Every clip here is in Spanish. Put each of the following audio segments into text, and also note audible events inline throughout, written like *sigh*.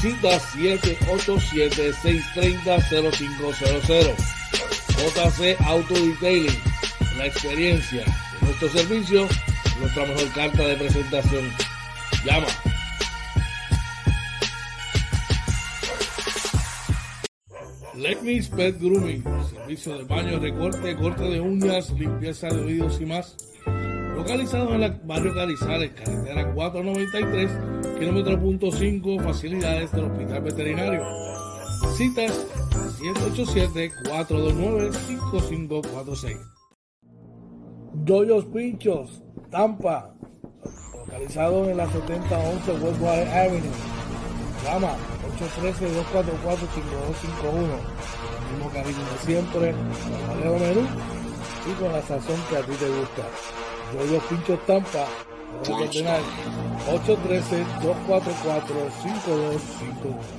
Cita 787-630-0500. JC Auto Detailing. La experiencia de nuestro servicio, nuestra mejor carta de presentación. Llama. Legnis Pet Grooming, servicio de baño, recorte, corte de uñas, limpieza de oídos y más. Localizado en el barrio Carizales, carretera 493, kilómetro punto 5, facilidades del Hospital Veterinario. Citas 787-429-5546. Doyos Pinchos, Tampa, localizado en la 7011 Westwater Avenue. Llama 813-244-5251. El mismo cariño de siempre, el variado menú y con la sazón que a ti te gusta. Doyos Pinchos Tampa, 813-244-5251.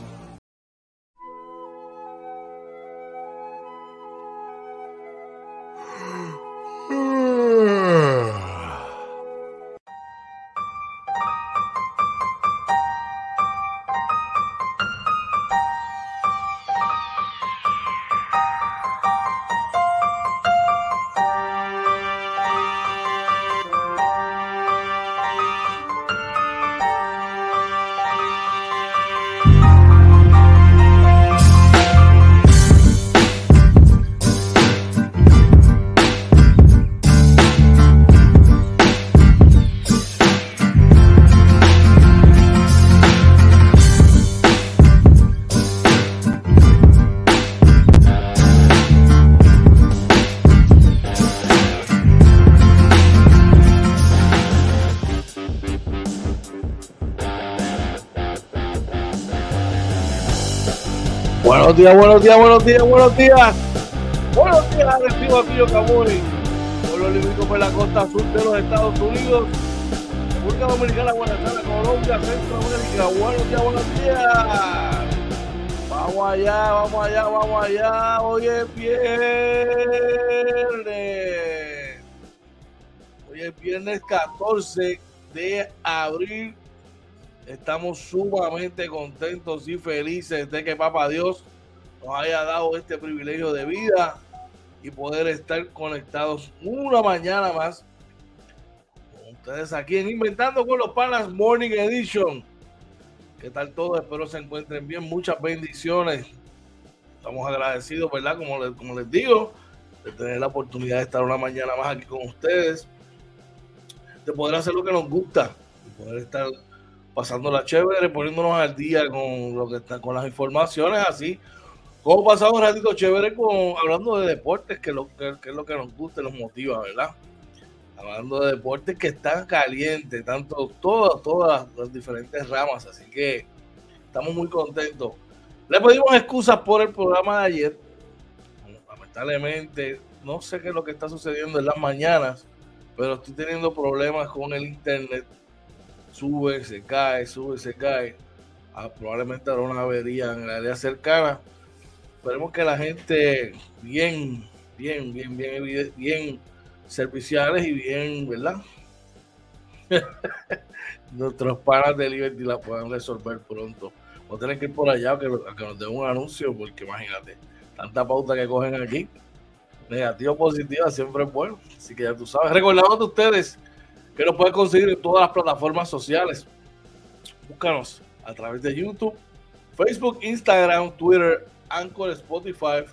Buenos días, buenos días, buenos días. Buenos días, Arecibo Aquillo Camuri. Por los limítrofes de la costa sur de los Estados Unidos. República Dominicana, Guatemala, Colombia, Centroamérica. Buenos días, buenos días. Vamos allá, vamos allá, vamos allá. Hoy es viernes. Hoy es viernes 14 de abril Estamos sumamente contentos y felices de que Papá Dios nos haya dado este privilegio de vida y poder estar conectados una mañana más con ustedes aquí en Inventando con los Panas Morning Edition. ¿Qué tal todo? Espero se encuentren bien. Muchas bendiciones. Estamos agradecidos, ¿verdad? Como les, como les digo, de tener la oportunidad de estar una mañana más aquí con ustedes, de poder hacer lo que nos gusta, de poder estar pasándola chévere, poniéndonos al día con lo que está, con las informaciones así. Como pasamos un ratito chévere con, hablando de deportes, que, lo, que, es lo que nos gusta y nos motiva, ¿verdad? Hablando de deportes que están calientes, tanto todas, todas las diferentes ramas, así que estamos muy contentos. Le pedimos excusas por el programa de ayer. Lamentablemente, no sé qué es lo que está sucediendo en las mañanas, pero estoy teniendo problemas con el internet sube, se cae, sube, se cae. Ah, probablemente habrá una avería en la área cercana. Esperemos que la gente bien, bien, bien, bien, bien serviciales y bien, ¿verdad? *laughs* Nuestros panas de Liberty la puedan resolver pronto. No tienen que ir por allá que, que nos den un anuncio, porque imagínate, tanta pauta que cogen aquí. Negativo, positiva, siempre es bueno. Así que ya tú sabes. Recordamos de ustedes que lo puedes conseguir en todas las plataformas sociales. Búscanos a través de YouTube, Facebook, Instagram, Twitter, Anchor, Spotify,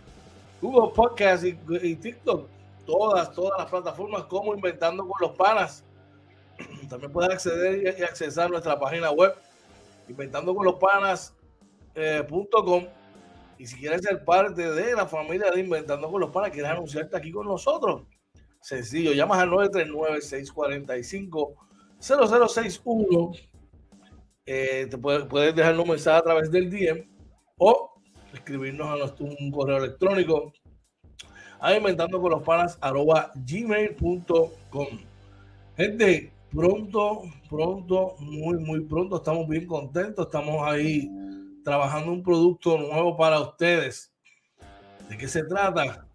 Google Podcast y, TikTok. Todas, todas las plataformas como Inventando con los Panas. *clears throat* También puedes acceder y accesar nuestra página web inventando con los panas.com. Eh, y si quieres ser parte de la familia de Inventando con los Panas, quieres anunciarte aquí con nosotros, sencillo, llamas al 939-645-0061. Eh, te puedes, puedes dejar un mensaje a través del DM o escribirnos a nuestro un correo electrónico a inventando con los panas arroba gmail.com. Gente, pronto, pronto, muy, muy pronto, estamos bien contentos, estamos ahí trabajando un producto nuevo para ustedes. ¿De qué se trata?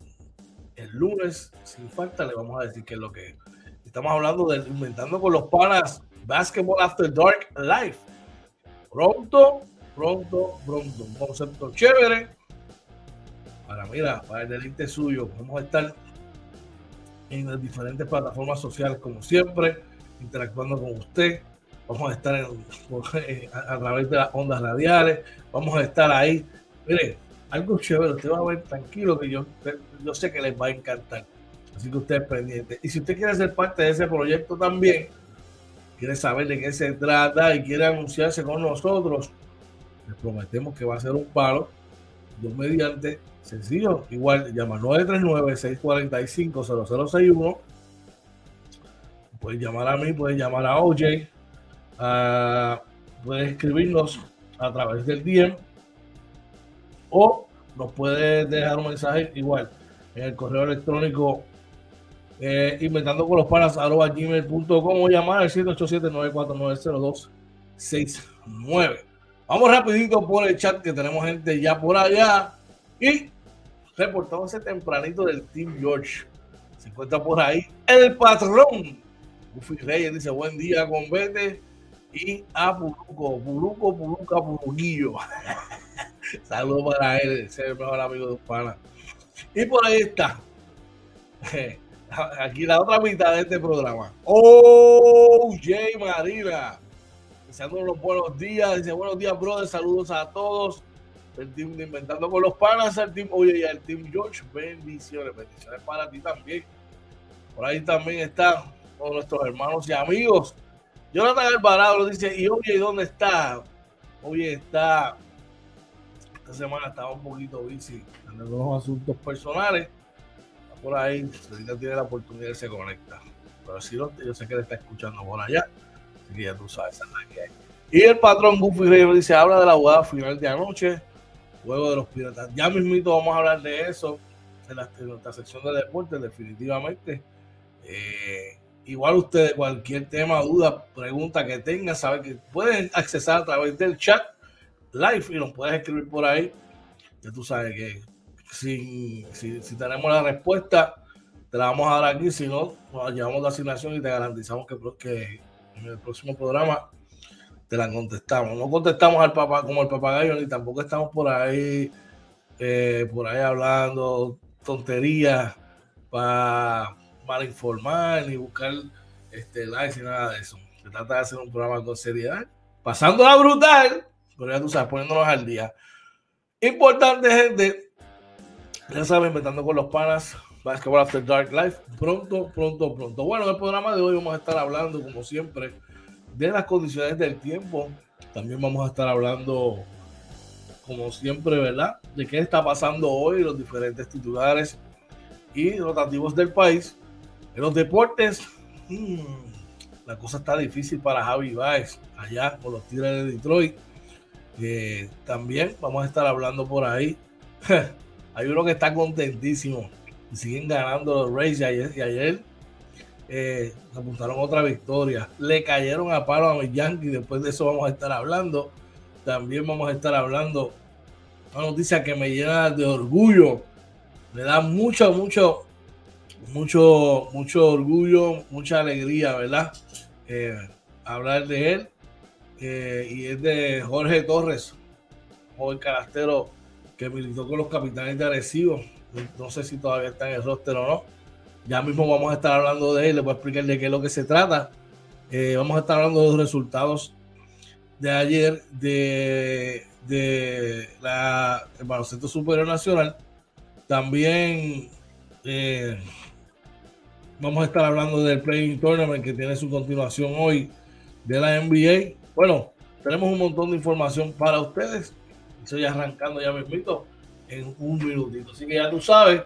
El lunes, sin falta, le vamos a decir qué es lo que Estamos hablando de Inventando con los Panas Basketball After Dark Live. Pronto, pronto, pronto. Un concepto chévere. Para, mira, para el deleite suyo. Vamos a estar en las diferentes plataformas sociales, como siempre, interactuando con usted vamos a estar a, través de las ondas radiales, vamos a estar ahí. Mire, algo chévere, usted va a ver tranquilo que yo, yo sé que les va a encantar. Así que usted es pendiente. Y si usted quiere ser parte de ese proyecto también, quiere saber de qué se trata y quiere anunciarse con nosotros, prometemos que va a ser un palo. Dos mediante, sencillo, igual llama 939-645-0061. Puedes llamar a mí, puedes llamar a OJ, Uh, puedes escribirnos a través del DM o nos puedes dejar un mensaje igual en el correo electrónico eh, inventando con los panas arroba gmail.com o llamar al 787-949-0269. Vamos rapidito por el chat que tenemos gente ya por allá y reportándose tempranito del Team George. Se encuentra por ahí el patrón. Buffy Reyes dice buen día con Vete y a Puruco, Puruco, Puruca, Puruquillo. *laughs* Saludos para él, ser el mejor amigo de Uspana. Y por ahí está. *laughs* Aquí la otra mitad de este programa. Oh, Jay Marina. Deseándonos los buenos días. Dice buenos días, brother. Saludos a todos. El team de Inventando con los Panas, el team, oye, y el team George. Bendiciones, bendiciones para ti también. Por ahí también están todos nuestros hermanos y amigos Jonathan Alvarado lo dice, y oye, ¿dónde está? Oye, está. Esta semana estaba un poquito bici en algunos asuntos personales. Está por ahí, si tiene la oportunidad, se conecta. Pero si no, yo sé que le está escuchando por allá. Que ya tú sabes, esa es que hay. Y el patrón Goofy Rey dice: habla de la jugada final de anoche, juego de los piratas. Ya mismito vamos a hablar de eso en, la, en nuestra sección de deportes, definitivamente. Eh, Igual ustedes, cualquier tema, duda, pregunta que tengan, saben que pueden accesar a través del chat live y nos puedes escribir por ahí. Ya tú sabes que si, si, tenemos la respuesta, te la vamos a dar aquí. Si no, nos llevamos la asignación y te garantizamos que, que en el próximo programa te la contestamos. No contestamos al papá como el papagayo, ni tampoco estamos por ahí, eh, por ahí hablando tonterías para para informar ni buscar este, likes ni nada de eso. Se trata de hacer un programa con seriedad, pasándola brutal, pero ya tú sabes, poniéndonos al día. Importante, gente. Ya saben, inventando con los panas. Basketball After Dark Life. Pronto, pronto, pronto. Bueno, en el programa de hoy vamos a estar hablando, como siempre, de las condiciones del tiempo. También vamos a estar hablando, como siempre, ¿verdad? De qué está pasando hoy, los diferentes titulares y rotativos del país. En los deportes, hmm, la cosa está difícil para Javi Baez, allá con los Tigres de Detroit. también vamos a estar hablando por ahí. *laughs* Hay uno que está contentísimo y siguen ganando los Rays y ayer, eh, apuntaron otra victoria. Le cayeron a palo a los Yankees. Después de eso vamos a estar hablando. También vamos a estar hablando una noticia que me llena de orgullo. Me da mucho, mucho mucho, mucho orgullo, mucha alegría, ¿verdad? Eh, hablar de él. Eh, y es de Jorge Torres, joven carastero que militó con los capitanes de Arecibo. No sé si todavía está en el roster o no. Ya mismo vamos a estar hablando de él, le voy a explicar de qué es lo que se trata. Eh, vamos a estar hablando de los resultados de ayer de, de la, baloncesto superior nacional. También eh, vamos a estar hablando del Playing Tournament que tiene su continuación hoy de la NBA. Bueno, tenemos un montón de información para ustedes. Estoy arrancando ya mismito en un minutito. Así que ya tú sabes,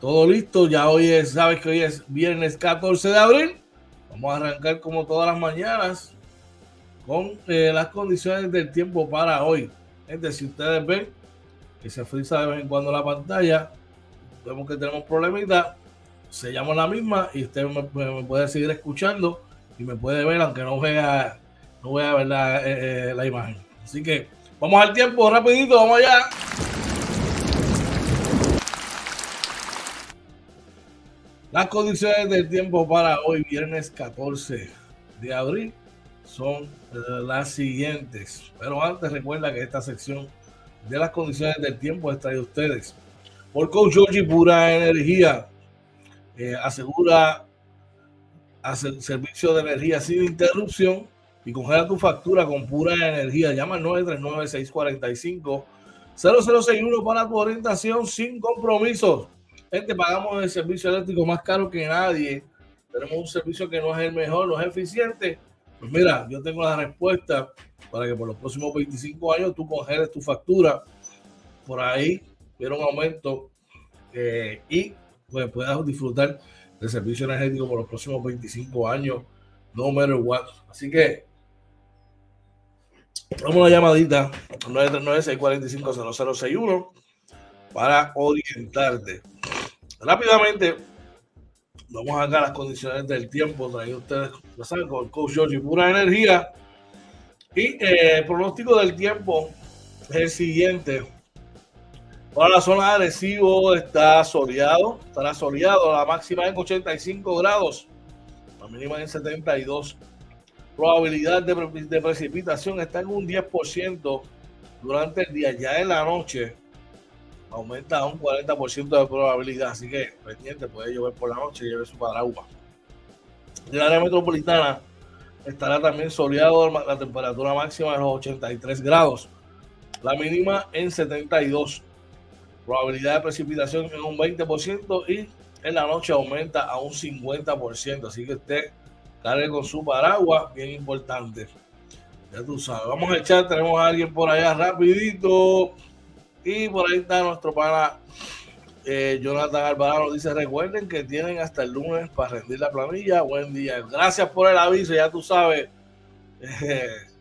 todo listo. Ya hoy es, sabes que hoy es viernes 14 de abril. Vamos a arrancar como todas las mañanas con eh, las condiciones del tiempo para hoy. Gente, si ustedes ven que se frisa de vez en cuando la pantalla, vemos que tenemos problemitas, se llama la misma y usted me, puede seguir escuchando y me puede ver aunque no vea, no vea ver la, eh, eh, la imagen. Así que vamos al tiempo, rapidito, vamos allá. Las condiciones del tiempo para hoy, viernes 14 de abril, son eh, las siguientes. Pero antes recuerda que esta sección de las condiciones del tiempo está de ustedes por Coach Georgie Pura Energía. Eh, asegura hace servicio de energía sin interrupción y congela tu factura con pura energía. Llama al 939-645-0061 para tu orientación sin compromisos. Gente, pagamos el servicio eléctrico más caro que nadie. Tenemos un servicio que no es el mejor, no es eficiente. Pues mira, yo tengo la respuesta para que por los próximos 25 años tú congeles tu factura. Por ahí hubiera un aumento eh, y pues puedas disfrutar del servicio energético por los próximos 25 años, no matter what. Así que vamos una llamadita 939-645-0061 para orientarte. Rápidamente, vamos a a las condiciones del tiempo traído ustedes, con el coach George pura energía. Y eh, el pronóstico del tiempo es el siguiente. Para la zona de Arecibo está soleado, estará soleado, la máxima en 85 grados, la mínima en 72. Probabilidad de, de precipitación está en un 10% durante el día, ya en la noche aumenta a un 40% de probabilidad, así que pendiente, puede llover por la noche y lleve su paraguas. El área metropolitana estará también soleado, la temperatura máxima de los 83 grados, la mínima en 72. Probabilidad de precipitación en un 20% y en la noche aumenta a un 50%, así que usted cargue con su paraguas, bien importante. Ya tú sabes, vamos a echar, tenemos a alguien por allá rapidito. Y por ahí está nuestro pana eh, Jonathan Alvarado. Dice: Recuerden que tienen hasta el lunes para rendir la planilla. Buen día. Gracias por el aviso. Ya tú sabes. *laughs*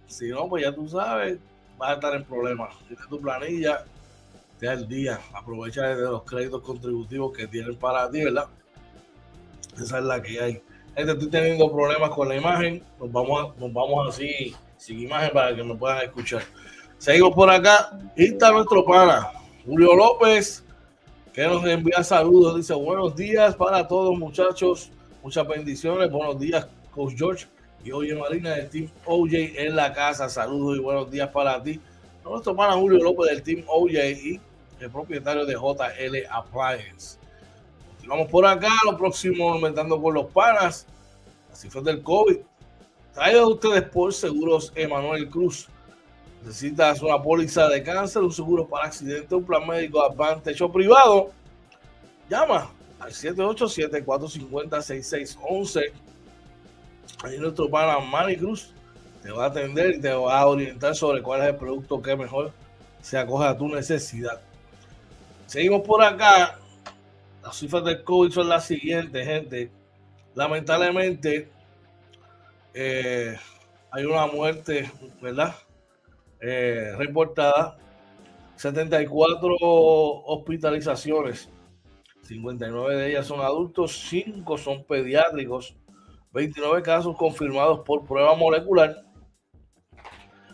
Si no, pues ya tú sabes, vas a estar en problemas. Tienes tu planilla, te da el día. Aprovecha de los créditos contributivos que tienen para ti, ¿verdad? Esa es la que hay. Gente, estoy teniendo problemas con la imagen. Nos vamos, nos vamos así, sin imagen, para que me puedan escuchar. Seguimos por acá. Está nuestro pana, Julio López, que nos envía saludos. Dice, buenos días para todos muchachos. Muchas bendiciones. Buenos días, Coach George. Y Oye Marina del Team OJ en la casa. Saludos y buenos días para ti. Nuestro pana Julio López del Team OJ y el propietario de JL Appliance. Continuamos por acá. Lo próximo, aumentando por los panas. Las cifras del COVID. Traído a ustedes por Seguros Emanuel Cruz necesitas una póliza de cáncer, un seguro para accidente, un plan médico Advantage o privado, llama al 787-450-6611. Ahí nuestro pana Manny Cruz te va a atender y te va a orientar sobre cuál es el producto que mejor se acoge a tu necesidad. Seguimos por acá. Las cifras del COVID son las siguientes, gente. Lamentablemente, eh, hay una muerte, ¿verdad? Eh, reportadas, 74 hospitalizaciones, 59 de ellas son adultos, 5 son pediátricos, 29 casos confirmados por prueba molecular,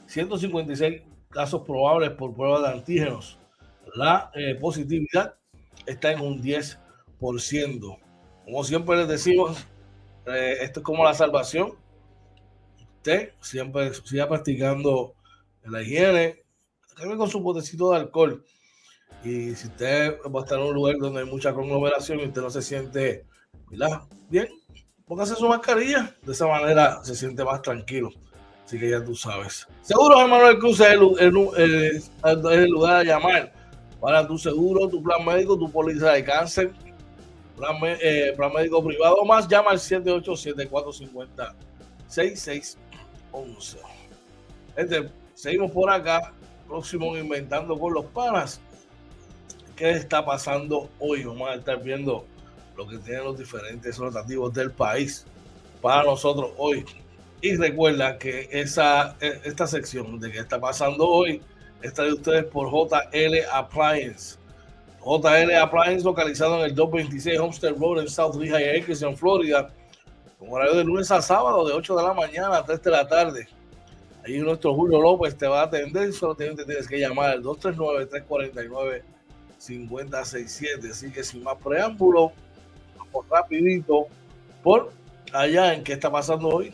156 casos probables por prueba de antígenos. La eh, positividad está en un 10%. Como siempre les decimos, eh, esto es como la salvación. Usted siempre siga practicando la higiene, con su botecito de alcohol. Y si usted va a estar en un lugar donde hay mucha conglomeración y usted no se siente bien, póngase su mascarilla. De esa manera se siente más tranquilo. Así que ya tú sabes. Seguro Emanuel Cruz es el, lugar a llamar para tu seguro, tu plan médico, tu póliza de cáncer, plan, eh, médico privado más. Llama al 787-450-6611. Este, seguimos por acá. Próximo Inventando con los Panas. ¿Qué está pasando hoy? Vamos a estar viendo lo que tienen los diferentes rotativos del país para nosotros hoy. Y recuerda que esa, e, esta sección de qué está pasando hoy está de ustedes por JL Appliance. JL Appliance localizado en el 226 Homestead Road en South Lehigh Acres en Florida, con horario de lunes a sábado de 8 de la mañana a 3 de la tarde. Ahí nuestro Julio López te va a atender, solo tienes que llamar al 239-349-5067. Así que sin más preámbulo, vamos rapidito por allá en qué está pasando hoy.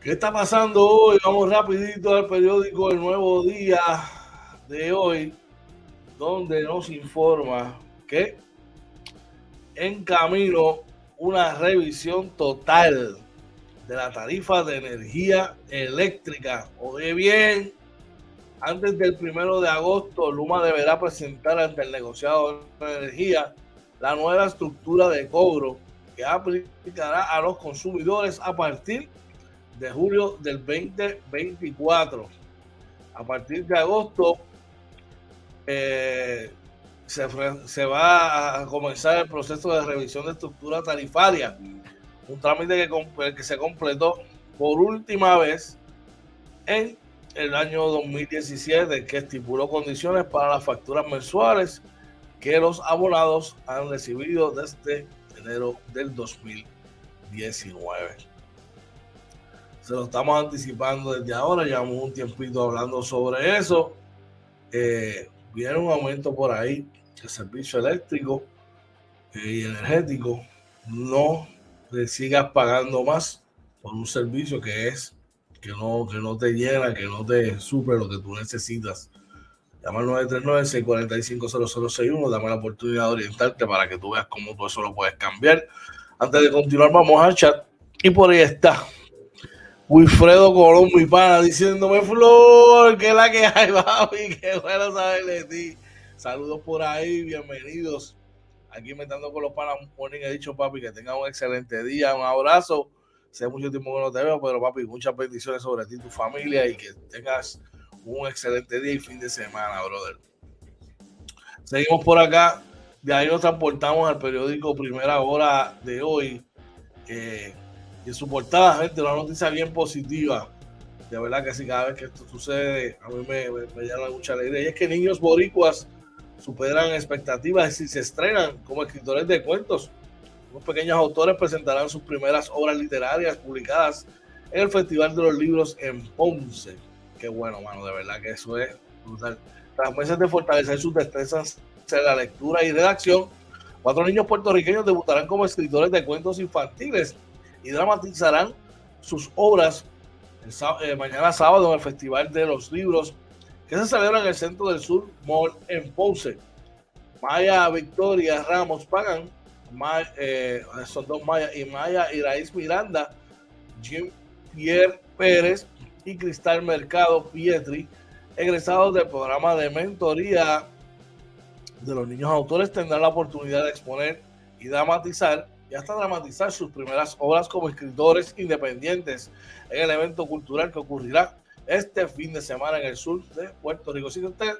¿Qué está pasando hoy? Vamos rapidito al periódico El Nuevo Día de hoy, donde nos informa que en camino una revisión total de la tarifa de energía eléctrica. Oye bien, antes del primero de agosto, Luma deberá presentar ante el negociado de energía la nueva estructura de cobro que aplicará a los consumidores a partir de julio del 2024. A partir de agosto eh, se, va a comenzar el proceso de revisión de estructura tarifaria, un trámite que, que se completó por última vez en el año 2017, que estipuló condiciones para las facturas mensuales que los abonados han recibido desde enero del 2019 se lo estamos anticipando desde ahora, llevamos un tiempito hablando sobre eso. Eh, viene un aumento por ahí, el servicio eléctrico eh, y energético, no le sigas pagando más por un servicio que es que no, que no te llena, que no te suple lo que tú necesitas. Llama al 939-645-0061, dame la oportunidad de orientarte para que tú veas cómo tú eso lo puedes cambiar. Antes de continuar, vamos al chat. Y por ahí está Wilfredo Colón, mi pana, diciéndome, Flor, que la que hay, *laughs* papi, qué bueno saber de ti. Saludos por ahí, bienvenidos. Aquí inventando con los panas morning, he dicho, papi, que tenga un excelente día, un abrazo. Sé mucho tiempo que no te veo, pero papi, muchas bendiciones sobre ti y tu familia y que tengas un excelente día y fin de semana, brother. Seguimos por acá. De ahí nos transportamos al periódico Primera Hora de hoy. Eh, y en su portada, gente, una noticia bien positiva. De verdad que sí, cada vez que esto sucede, a mí me, me, llama mucha alegría. Y es que niños boricuas superan expectativas y se estrenan como escritores de cuentos. Los pequeños autores presentarán sus primeras obras literarias publicadas en el Festival de los Libros en Ponce. Qué bueno, mano, de verdad que eso es brutal. Tras meses de fortalecer sus destrezas en la lectura y redacción, cuatro niños puertorriqueños debutarán como escritores de cuentos infantiles y dramatizarán sus obras el, eh, mañana sábado en el Festival de los Libros que se celebra en el Centro del Sur Mall en Ponce. Maya Victoria Ramos Pagan, eh, son dos Maya, y Maya Iraíz Miranda, Jim Pierre Pérez y Cristal Mercado Pietri, egresados del programa de mentoría de los niños autores, tendrán la oportunidad de exponer y dramatizar y hasta dramatizar sus primeras obras como escritores independientes en el evento cultural que ocurrirá este fin de semana en el sur de Puerto Rico. Si usted,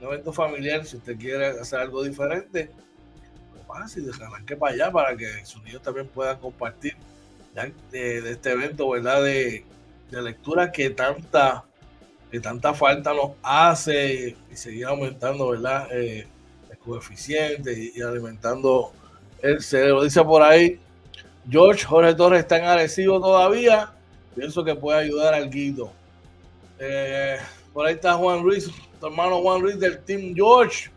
un evento familiar, si usted quiere hacer algo diferente, fácil, que para allá para que sus niños también puedan compartir de, este evento, ¿verdad? De, lectura que tanta, que tanta falta nos hace y seguir aumentando, ¿verdad? Eh, el coeficiente y alimentando se lo dice por ahí. George Jorge Torres está en agresivo todavía. Pienso que puede ayudar al Guido. Eh, por ahí está Juan Ruiz, tu hermano Juan Ruiz del Team George,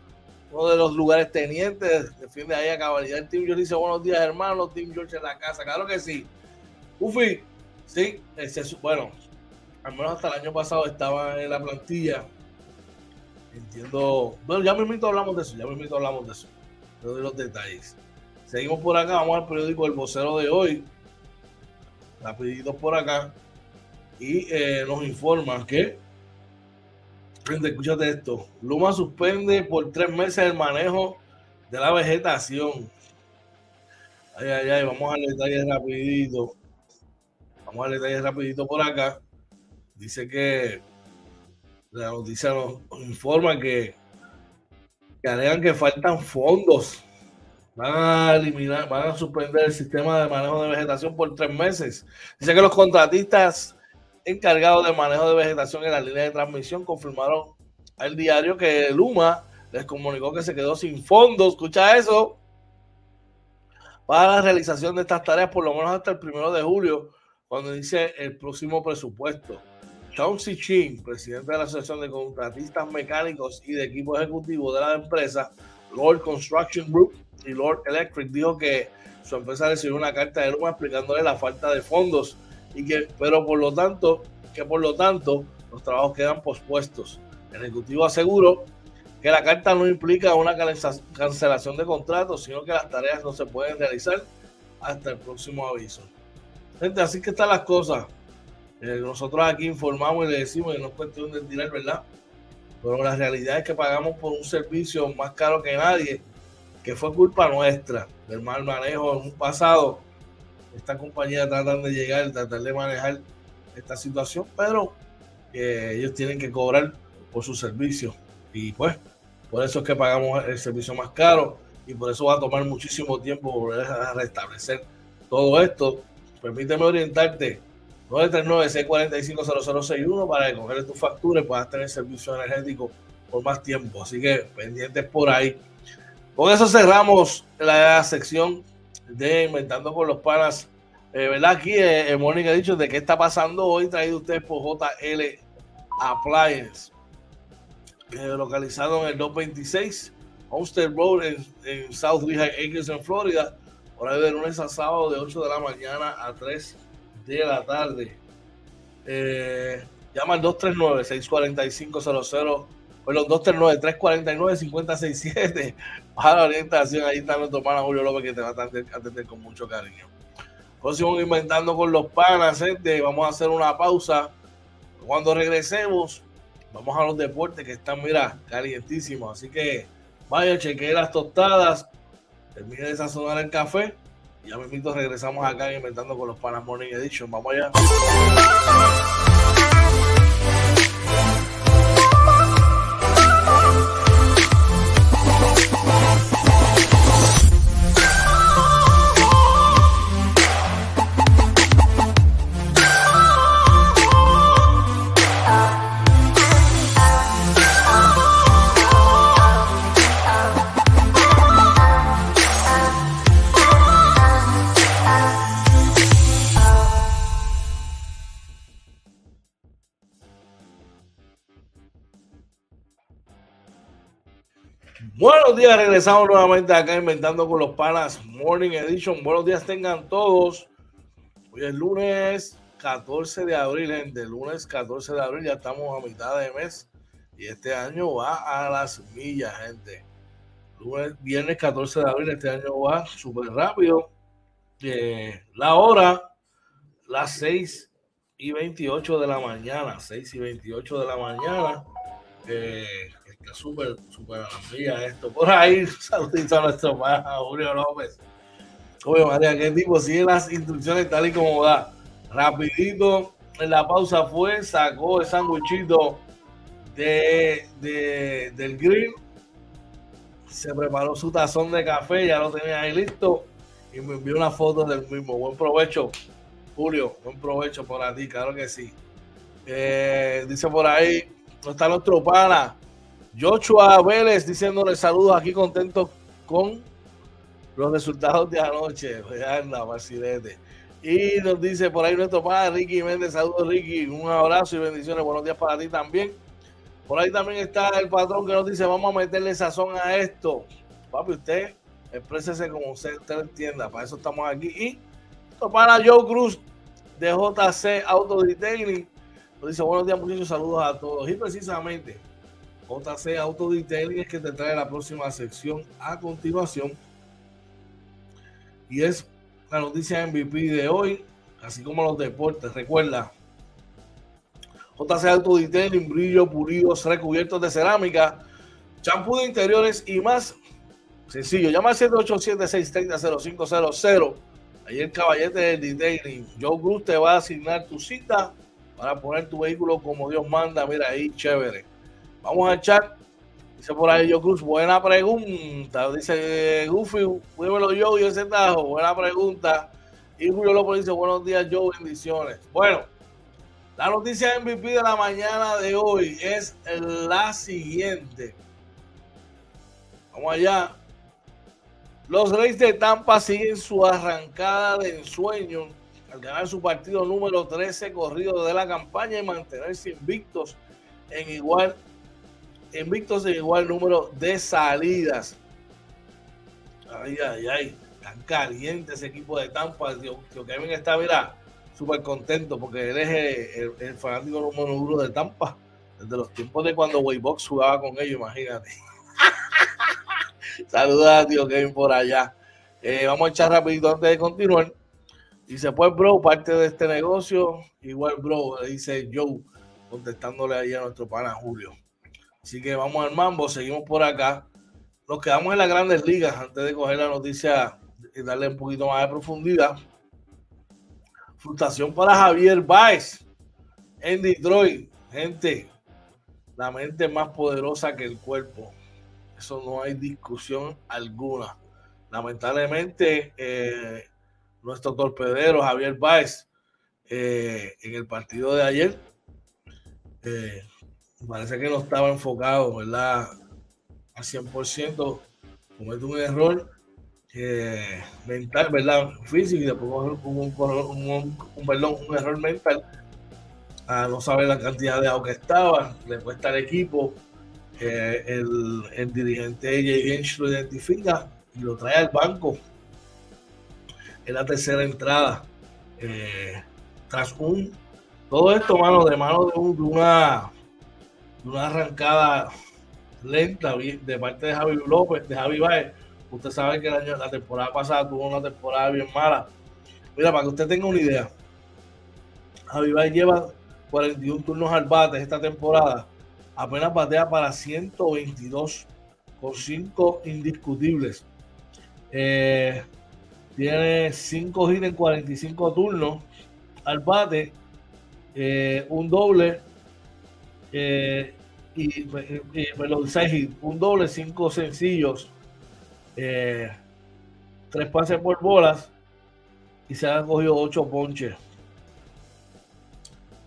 uno de los lugares tenientes. Defiende ahí a cabalidad. El Team George dice: Buenos días, hermano. Team George en la casa. Claro que sí. Ufi, sí, bueno, al menos hasta el año pasado estaba en la plantilla. Entiendo. Bueno, ya mismo hablamos de eso. Ya mismo hablamos de eso. Te doy los detalles. Seguimos por acá, vamos al periódico El Vocero de hoy. Rapidito por acá. Y eh, nos informa que, gente, escúchate esto, Luma suspende por tres meses el manejo de la vegetación. Ay, ay, ay, vamos al detalle rapidito. Vamos al detalle rapidito por acá. Dice que la noticia nos informa que, que alegan que faltan fondos van a eliminar, van a suspender el sistema de manejo de vegetación por tres meses. Dice que los contratistas encargados del manejo de vegetación en la línea de transmisión confirmaron al diario que Luma les comunicó que se quedó sin fondos. Escucha eso. Para la realización de estas tareas, por lo menos hasta el primero de julio, cuando dice el próximo presupuesto. Chauncey Chin, presidente de la Asociación de Contratistas Mecánicos y de Equipo Ejecutivo de la empresa Lord Construction Group, Lord Electric dijo que su empresa recibió una carta de Luma explicándole la falta de fondos y que, pero por lo tanto, que por lo tanto los trabajos quedan pospuestos. El ejecutivo aseguró que la carta no implica una cancelación de contratos, sino que las tareas no se pueden realizar hasta el próximo aviso. Gente, así que están las cosas. Eh, nosotros aquí informamos y le decimos que no es cuestión de tirar, ¿verdad? Pero la realidad es que pagamos por un servicio más caro que nadie que fue culpa nuestra, del mal manejo en un pasado. Esta compañía tratan de llegar, tratar de manejar esta situación, pero eh, ellos tienen que cobrar por su servicio. Y pues, por eso es que pagamos el servicio más caro y por eso va a tomar muchísimo tiempo volver a restablecer todo esto. Permíteme orientarte. 939-645-0061 para que coger tu factura y puedas tener servicio energético por más tiempo. Así que pendientes por ahí. Con eso cerramos la sección de Inventando con los Panas. Eh, ¿Verdad? Aquí eh, eh, Mónica ha dicho de qué está pasando hoy, traído ustedes por JL Appliance. localizado en el 226 Homestead Road en, South Lehigh Acres, en Florida. Horario de lunes a sábado de 8 de la mañana a 3 de la tarde. llama al 239-645-00 los 239-349-5067. Para la orientación, ahí está nuestro pana Julio López que te va a atender, con mucho cariño. Próximo Inventando con los Panas, gente. Vamos a hacer una pausa. Cuando regresemos, vamos a los deportes que están, mira, calientísimos. Así que vaya, chequee las tostadas, termine de sazonar el café. Y ya mismo regresamos acá Inventando con los Panas Morning Edition. Vamos allá. Buenos días, regresamos nuevamente acá inventando con los panas Morning Edition. Buenos días tengan todos. Hoy es lunes 14 de abril, gente. Lunes 14 de abril, ya estamos a mitad de mes y este año va a las millas, gente. Lunes, viernes 14 de abril, este año va súper rápido. Eh, la hora, las 6 y 28 de la mañana, 6 y 28 de la mañana. Eh, está súper, súper a esto. Por ahí, *laughs* saludito a nuestro pana Julio López. Oye, María, qué tipo sigue las instrucciones tal y como da. Rapidito, en la pausa fue, sacó el sándwichito de, de, del grill, se preparó su tazón de café, ya lo tenía ahí listo y me envió una foto del mismo. Buen provecho, Julio, buen provecho para ti, claro que sí. Eh, dice por ahí, no está nuestro pana, Joshua Vélez diciéndole saludos aquí contento con los resultados de anoche. Anda, Marcidete. Y nos dice por ahí nuestro padre Ricky Méndez. Saludos, Ricky. Un abrazo y bendiciones. Buenos días para ti también. Por ahí también está el patrón que nos dice: Vamos a meterle sazón a esto. Papi, usted exprésese como usted, entienda. Para eso estamos aquí. Y para Joe Cruz de JC Auto Detailing. Nos dice: Buenos días, muchachos. Saludos a todos. Y precisamente JC Auto Detailing es que te trae la próxima sección a continuación. y es la noticia MVP de hoy, así como los deportes. Recuerda, JC Auto Detailing, brillo, pulidos, recubiertos de cerámica, champú de interiores y más. Sencillo, llama al 787-630-0500. Ahí el caballete del detailing. Joe Cruz te va a asignar tu cita para poner tu vehículo como Dios manda. Mira ahí, chévere. Vamos a chat. Dice por ahí Joe Cruz, buena pregunta. Dice Goofy, cuídemelo yo y ese tajo. Buena pregunta. Y Julio López dice, buenos días Joe, bendiciones. Bueno, la noticia MVP de la mañana de hoy es la siguiente. Vamos allá. Los Reyes de Tampa siguen su arrancada de ensueño al ganar su partido número 13 corrido de la campaña y mantenerse invictos en igual invictos en igual número de salidas. Ay, ay, ay, tan caliente ese equipo de Tampa. Tío, Kevin está, mira, súper contento porque él es el, fanático número uno de Tampa desde los tiempos de cuando Waybox jugaba con ellos, imagínate. *laughs* Saludos a tío Kevin por allá. Eh, vamos a echar rapidito antes de continuar. Dice, pues, bro, parte de este negocio, igual, bro, dice Joe, contestándole ahí a nuestro pana Julio. Así que vamos al mambo, seguimos por acá. Nos quedamos en las grandes ligas antes de coger la noticia y darle un poquito más de profundidad. Frustración para Javier Baez en Detroit. Gente, la mente más poderosa que el cuerpo. Eso no hay discusión alguna. Lamentablemente, eh, nuestro torpedero Javier Báez eh, en el partido de ayer eh, parece que no estaba enfocado, ¿verdad? Al 100%, comete un error mental, ¿verdad? Físico y después un, un, error mental no saber la cantidad de agua que estaba, le cuesta al equipo el, el, dirigente Jay lo identifica y lo trae al banco en la tercera entrada. Eh, tras un todo esto, mano, de mano de, una, una arrancada lenta de parte de Javi López, de Javi Baez. Usted sabe que la temporada pasada tuvo una temporada bien mala. Mira, para que usted tenga una idea, Javi Baez lleva 41 turnos al bate esta temporada apenas batea para 122 con 5 indiscutibles. Eh, tiene 5 hits en 45 turnos al bate, eh, un doble eh, y, 6 hits, un doble, 5 sencillos, 3 pases por bolas y se han cogido 8 ponches.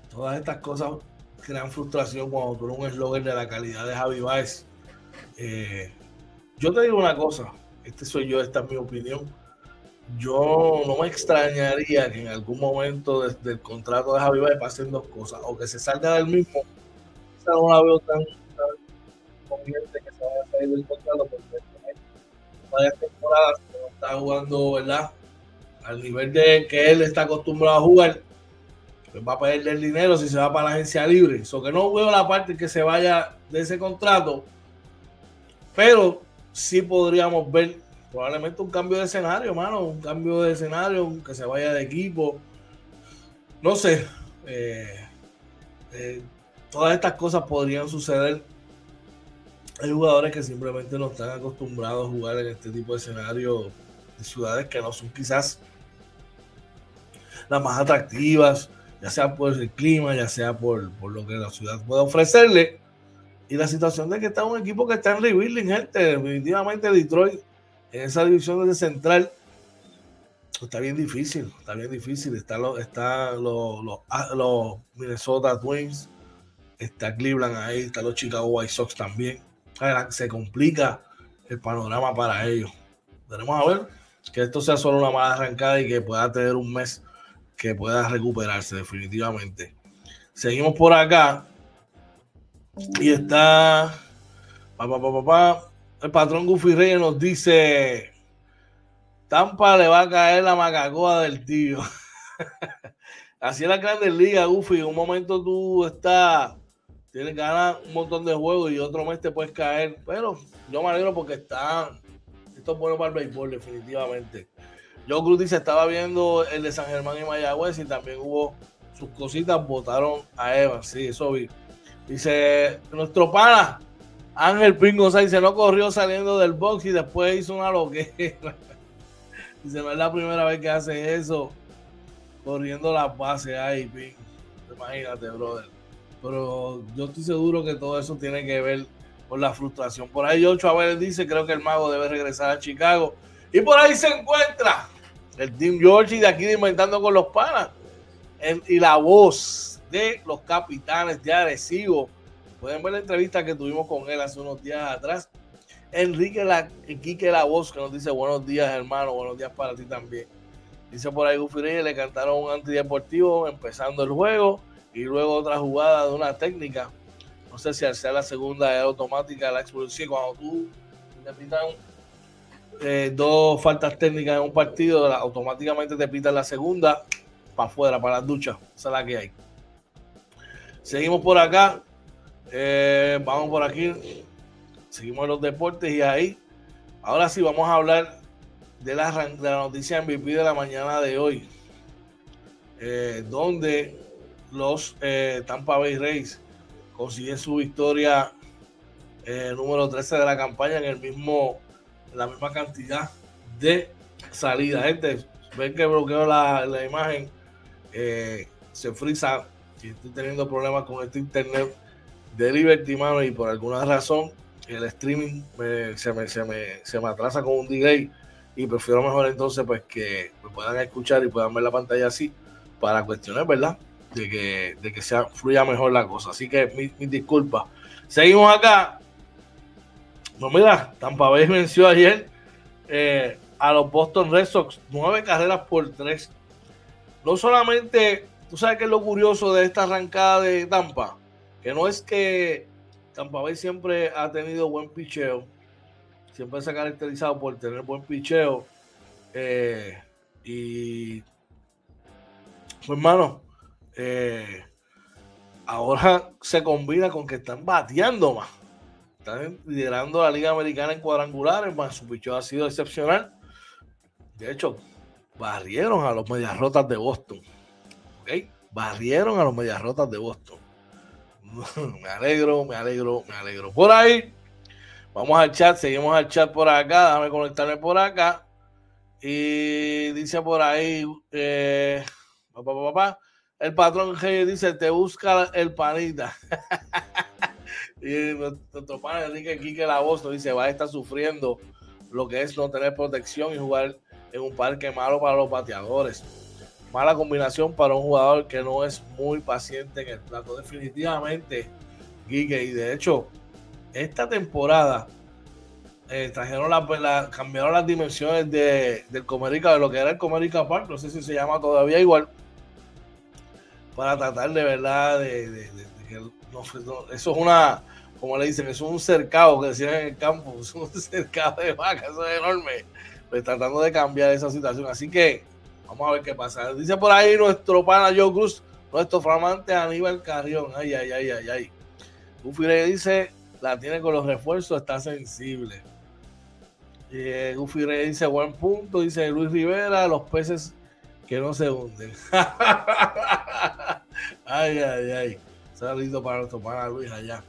Todas estas cosas crean frustración cuando tú un eslogan de la calidad de Javi Baez. Eh, yo te digo una cosa, este soy yo, esta es mi opinión. Yo no me extrañaría que en algún momento desde el contrato de Javi Baez pasen dos cosas, o que se salga del mismo, no la veo tan, conveniente que se vaya a salir del contrato, porque varias temporadas no está jugando, ¿verdad? Al nivel de que él está acostumbrado a jugar pues va a perder el dinero si se va para la agencia libre. Eso que no veo la parte que se vaya de ese contrato, pero sí podríamos ver probablemente un cambio de escenario, mano, un cambio de escenario, que se vaya de equipo. No sé, eh, eh, todas estas cosas podrían suceder. Hay jugadores que simplemente no están acostumbrados a jugar en este tipo de escenarios de ciudades que no son quizás las más atractivas ya sea por el clima, ya sea por, lo que la ciudad puede ofrecerle. Y la situación de que está un equipo que está en rebuilding, gente, definitivamente Detroit en esa división de central está bien difícil, está bien difícil. Está los, está los, los, ah, los Minnesota Twins, está Cleveland ahí, está los Chicago White Sox también. Se complica el panorama para ellos. Tenemos a ver que esto sea solo una mala arrancada y que pueda tener un mes que pueda recuperarse definitivamente. Seguimos por acá. Y está el patrón Goofy Reyes nos dice Tampa le va a caer la macacoa del tío. *laughs* Así es la Grandes Ligas, Goofy. En un momento tú estás, tienes ganas un montón de juegos y otro mes te puedes caer. Pero yo me alegro porque está, esto es bueno para el béisbol, definitivamente. Joe Cruz dice, estaba viendo el de San Germán y Mayagüez y también hubo sus cositas, votaron a Evans. Sí, eso vi. Dice, nuestro pana, Ángel Pingo dice, no corrió saliendo del box y después hizo una loquera. *laughs* dice, no es la primera vez que hace eso, corriendo las bases ahí, Pingo. Imagínate, brother. Pero yo estoy seguro que todo eso tiene que ver con la frustración. Por ahí Ocho Abel dice, creo que el mago debe regresar a Chicago. Y por ahí se encuentra el Team George de aquí de Inventando con los Panas. y la voz de los capitanes de Arecibo. Pueden ver la entrevista que tuvimos con él hace unos días atrás. Enrique la, Quique La Voz, que nos dice buenos días, hermano, buenos días para ti también. Dice por ahí Gufi le cantaron un antideportivo empezando el juego y luego otra jugada de una técnica. No sé si al ser la segunda es automática la expulsión. Cuando tú te pitan eh, dos faltas técnicas en un partido, automáticamente te pitan la segunda para afuera, para las duchas. Esa es la que hay. Seguimos por acá. Eh, vamos por aquí. Seguimos los deportes y ahí. Ahora sí, vamos a hablar de la, de la noticia MVP de la mañana de hoy. Eh, donde los Tampa Bay Rays consiguen su victoria número 13 de la campaña en el mismo la misma cantidad de salida. Gente, ven que bloqueo la, la imagen, eh, se frisa. Si estoy teniendo problemas con este internet de Liberty, mano, y por alguna razón el streaming se, me, se, me, se me atrasa con un delay. Y prefiero mejor entonces pues que me puedan escuchar y puedan ver la pantalla así para cuestionar, ¿verdad? De que, de que sea, fluya mejor la cosa. Así que mis mi disculpas. Seguimos acá. No, mira, Tampa Bay *laughs* venció ayer eh, a los Boston Red Sox, nueve carreras por tres. No solamente, tú sabes que es lo curioso de esta arrancada de Tampa, que no es que Tampa Bay siempre ha tenido buen picheo, siempre se ha caracterizado por tener buen picheo. Eh, y, pues, hermano, eh, ahora se combina con que están bateando más están liderando la Liga Americana en cuadrangulares, más su picheo ha sido excepcional. De hecho, barrieron a los Medias Rotas de Boston. ¿Ok? Barrieron a los Medias Rotas de Boston. *laughs* me alegro, me alegro, me alegro. Por ahí, vamos al chat, seguimos al chat por acá. Déjame conectarme por acá. Y dice por ahí, eh, papá, papá, el patrón G dice: Te busca el panita. *laughs* Y nuestro padre Enrique Quique La Voz nos dice, va a estar sufriendo lo que es no tener protección y jugar en un parque malo para los bateadores. Mala combinación para un jugador que no es muy paciente en el plato. Definitivamente, Quique. Y de hecho, esta temporada eh, trajeron la, cambiaron las dimensiones de, del Comerica, de lo que era el Comerica Park, no sé si se llama todavía igual, para tratar de verdad de, que eso es una como le dicen, es un cercado que decían en el campo, *laughs* es un cercado de vaca, eso es enorme. Pues tratando de cambiar esa situación. Así que vamos a ver qué pasa. Dice por ahí nuestro pana Joe Cruz, nuestro flamante Aníbal Carrión. Ay, ay, ay, ay, ay. Gufi dice, la tiene con los refuerzos, está sensible. Eh, Gufi dice, buen punto. Dice Luis Rivera, los peces que no se hunden. ay, ay, ay. Saludo para nuestro pana Luis allá.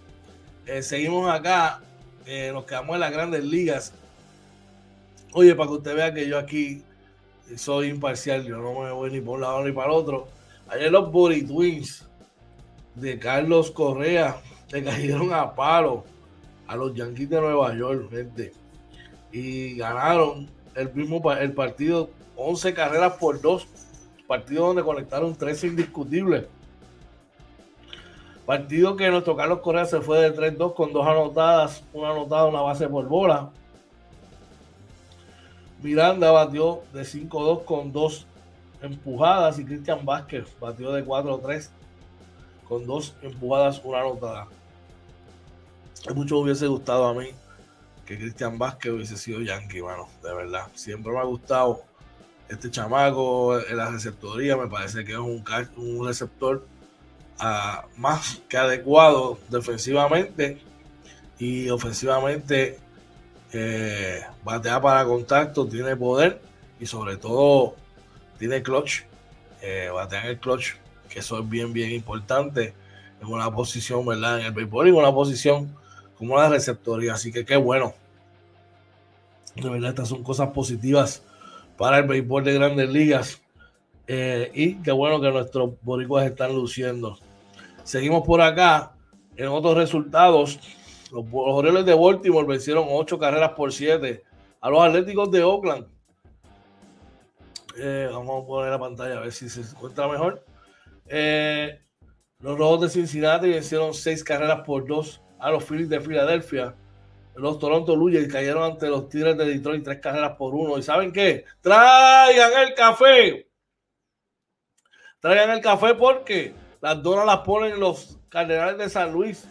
Eh, seguimos acá, eh, nos quedamos en las grandes ligas. Oye, para que usted vea que yo aquí soy imparcial, yo no me voy ni por un lado ni para el otro. Ayer los Body Twins de Carlos Correa le cayeron a palo a los Yankees de Nueva York, gente. Y ganaron el mismo el partido 11 carreras por 2. Partido donde conectaron 13 indiscutibles. Partido que nuestro Carlos Correa se fue de 3-2 con dos anotadas, una anotada, una base por bola. Miranda batió de 5-2 con dos empujadas y Cristian Vázquez batió de 4-3 con dos empujadas, una anotada. Mucho hubiese gustado a mí que Cristian Vázquez hubiese sido Yankee, mano, de verdad. Siempre me ha gustado este chamaco en la receptoría, me parece que es un, receptor más que adecuado defensivamente y ofensivamente eh, batea para contacto, tiene poder y sobre todo tiene clutch, eh, va a tener el clutch, que eso es bien, bien importante en una posición, ¿verdad? En el béisbol y en una posición como la receptoría, así que qué bueno. De verdad, estas son cosas positivas para el béisbol de grandes ligas. Eh, y qué bueno que nuestros boricuas están luciendo. Seguimos por acá. En otros resultados, los, Orioles de Baltimore vencieron 8 carreras por 7 a los Atléticos de Oakland. Eh, vamos a poner la pantalla a ver si se encuentra mejor. Eh, los Rojos de Cincinnati vencieron 6 carreras por 2 a los Phillies de Filadelfia. Los Toronto Blue Jays cayeron ante los Tigres de Detroit 3 carreras por 1. ¿Y saben qué? Traigan el café. Traigan el café porque las donas las ponen los Cardenales de San Luis,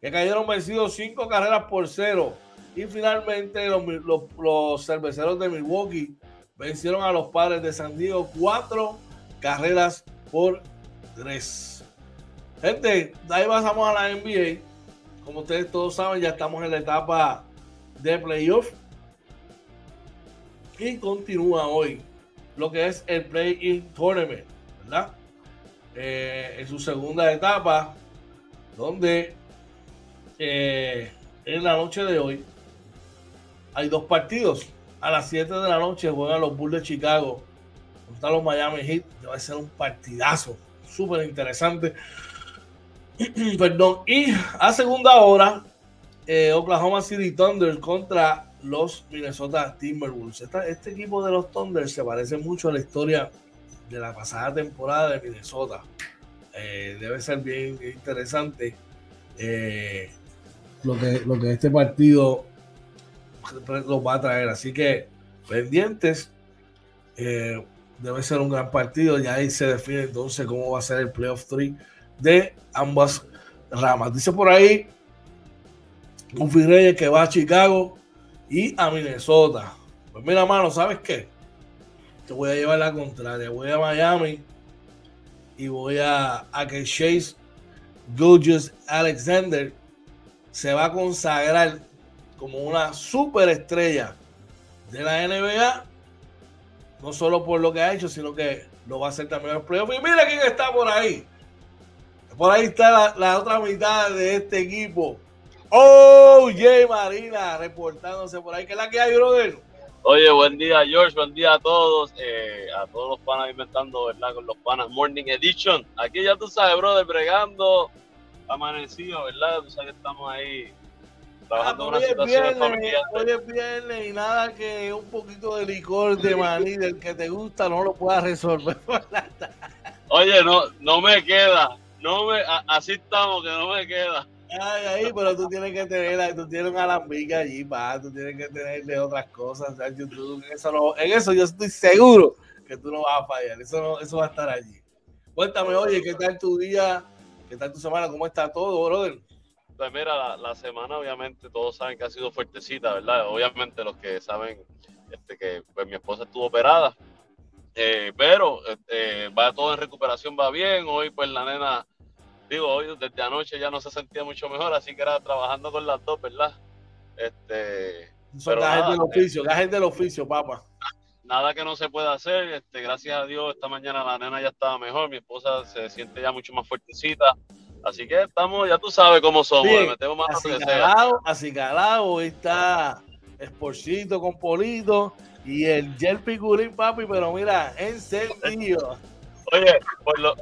que cayeron vencidos 5 carreras por 0. Y finalmente los, los cerveceros de Milwaukee vencieron a los padres de San Diego cuatro carreras por tres. Gente, de ahí pasamos a la NBA. Como ustedes todos saben, ya estamos en la etapa de playoff. Y continúa hoy lo que es el Play-In Tournament, ¿verdad? Eh, en su segunda etapa, donde eh, en la noche de hoy hay dos partidos a las 7 de la noche juegan los Bulls de Chicago contra los Miami Heat. Va a ser un partidazo súper interesante. *clears throat* Perdón. Y a segunda hora, eh, Oklahoma City Thunder contra los Minnesota Timberwolves. este equipo de los Thunder se parece mucho a la historia de la pasada temporada de Minnesota. Eh, debe ser bien interesante eh, lo, que, lo que este partido los va a traer. Así que pendientes. Eh, debe ser un gran partido. Ya ahí se define entonces cómo va a ser el playoff 3 de ambas ramas. Dice por ahí un Reyes que va a Chicago y a Minnesota. Pues mira, mano, ¿sabes qué? Te voy a llevar la contraria. Voy a Miami y voy a, a que Chase Gilgis Alexander se va a consagrar como una superestrella de la NBA, no solo por lo que ha hecho, sino que lo va a hacer también en los playoffs. Y mira quién está por ahí. Por ahí está la, otra mitad de este equipo. Oye, Marina, reportándose por ahí. ¿Qué es la que hay, brother? Oye, buen día, George. Buen día a todos. Eh, a todos los panas inventando, ¿verdad? Con los panas Morning Edition. Aquí ya tú sabes, brother, bregando, amanecido, ¿verdad? Tú sabes que estamos ahí trabajando ah, una situación familiar. Hoy es viernes y nada que un poquito de licor de maní del que te gusta no lo puedas resolver. *laughs* Oye, no, no me queda. No me, así estamos, que no me queda. Ay, ahí, pero tú tienes que tener, tú tienes un alambique allí, pa, tú tienes que tenerle otras cosas. en, eso en eso yo estoy seguro que tú no vas a fallar. Eso, no, eso va a estar allí. Cuéntame, oye, ¿qué tal tu día? ¿Qué tal tu semana? ¿Cómo está todo, brother? Pues mira, la, semana obviamente todos saben que ha sido fuertecita, ¿verdad? Obviamente los que saben este, que pues, mi esposa estuvo operada, eh, pero este, va todo en recuperación, va bien. Hoy pues la nena, digo, hoy desde anoche ya no se sentía mucho mejor, así que era trabajando con las dos, ¿verdad? Este, Son gajes del oficio, gajes del oficio, papá. Nada que no se pueda hacer, este, gracias a Dios esta mañana la nena ya estaba mejor, mi esposa se siente ya mucho más fuertecita. Así que estamos, ya tú sabes cómo somos, le metemos más acicalado, acicalado, hoy está Esporcito con Polito y el Gel Piculín, papi, pero mira, encendido. Oye, por lo...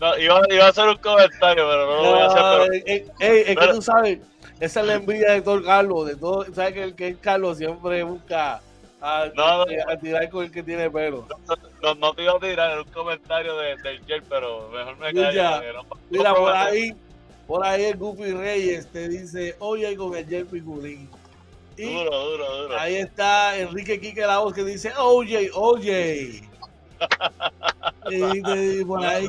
No, iba, iba, a hacer un comentario, pero no lo voy a hacer. Pero... es que tú sabes, esa es la envidia de todo Carlos, de todo, sabes que el que es Carlos siempre busca a, no, a, tirar con el que tiene pelo. No, no, te iba a tirar en un comentario de, del Gel, pero mejor me callo. mira, por ahí, por ahí el Goofy Reyes te dice, oye con el Gel Piculín. Y duro, duro, duro. Ahí está Enrique Quique la voz que dice, oye, oye. *laughs* y te, por ahí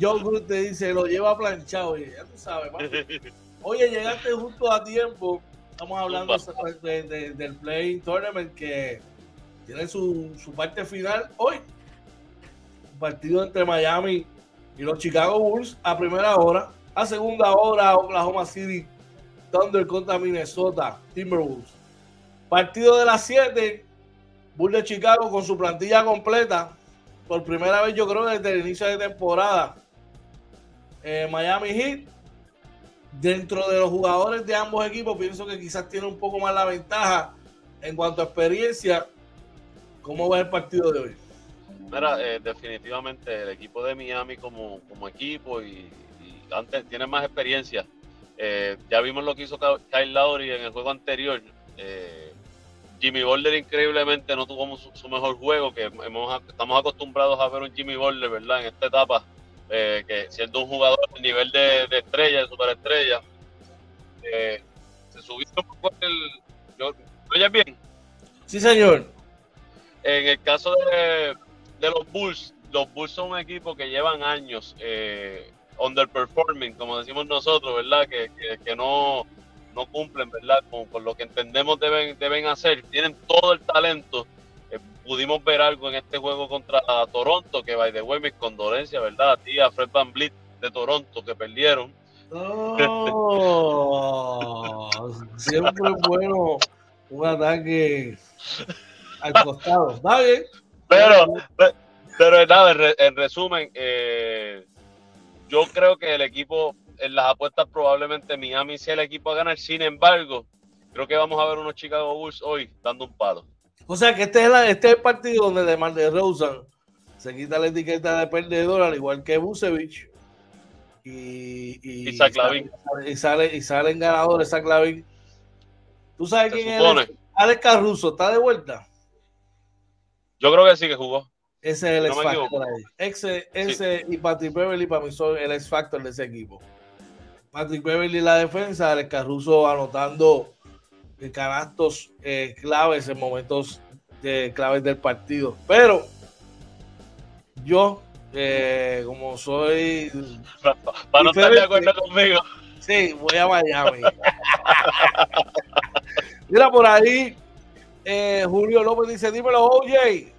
John Cruz te dice, lo lleva planchado. Oye, ya tú sabes, *laughs* Oye, llegaste justo a tiempo. Estamos hablando del Play Tournament que tiene su, su parte final hoy. Un partido entre Miami y los Chicago Bulls a primera hora. A segunda hora, Oklahoma City Thunder contra Minnesota Timberwolves. Partido de las 7. Bull de Chicago con su plantilla completa. Por primera vez, yo creo, desde el inicio de temporada. Eh, Miami Heat. Dentro de los jugadores de ambos equipos, pienso que quizás tiene un poco más la ventaja en cuanto a experiencia. ¿Cómo va el partido de hoy? Mira, eh, definitivamente el equipo de Miami como, como equipo y, antes tiene más experiencia. Eh, ya vimos lo que hizo Kyle Lowry en el juego anterior. Jimmy Butler increíblemente no tuvo su, mejor juego, que estamos acostumbrados a ver un Jimmy Butler, ¿verdad? En esta etapa, que siendo un jugador de nivel de, estrella, de superestrella, se subió un poco el... ¿Me oyes bien? Sí, señor. En el caso de, de los Bulls, los Bulls son un equipo que llevan años eh, underperforming, como decimos nosotros, ¿verdad? Que, que, no, no, cumplen, ¿verdad? Con, lo que entendemos deben, deben hacer. Tienen todo el talento. Eh, pudimos ver algo en este juego contra Toronto, que by the way, mis condolencias, ¿verdad? A ti, a Fred Van Vliet de Toronto, que perdieron. Oh, siempre es bueno un ataque al costado. ¿Está bien? Pero, pero nada, en, resumen, eh, yo creo que el equipo en las apuestas probablemente Miami sea el equipo a ganar. Sin embargo, creo que vamos a ver unos Chicago Bulls hoy dando un palo. O sea que este es, este el partido donde de de Rosen se quita la etiqueta de perdedor, al igual que Busevich. Y, y, y, sale, y, sale, y salen ganadores Lavin. ¿Tú sabes quién es? Alex Caruso, ¿está de vuelta? Yo creo que sí que jugó. Ese es el X Factor ahí. Ese, y Patrick Beverly para mí son el X Factor de ese equipo. Patrick Beverly la defensa, el Caruso anotando canastos eh, claves en momentos de, claves del partido. Pero yo, eh, como soy. Para, no estar de acuerdo conmigo. Sí, voy a Miami. *laughs* Mira por ahí, eh, Julio López dice, dímelo, OJ.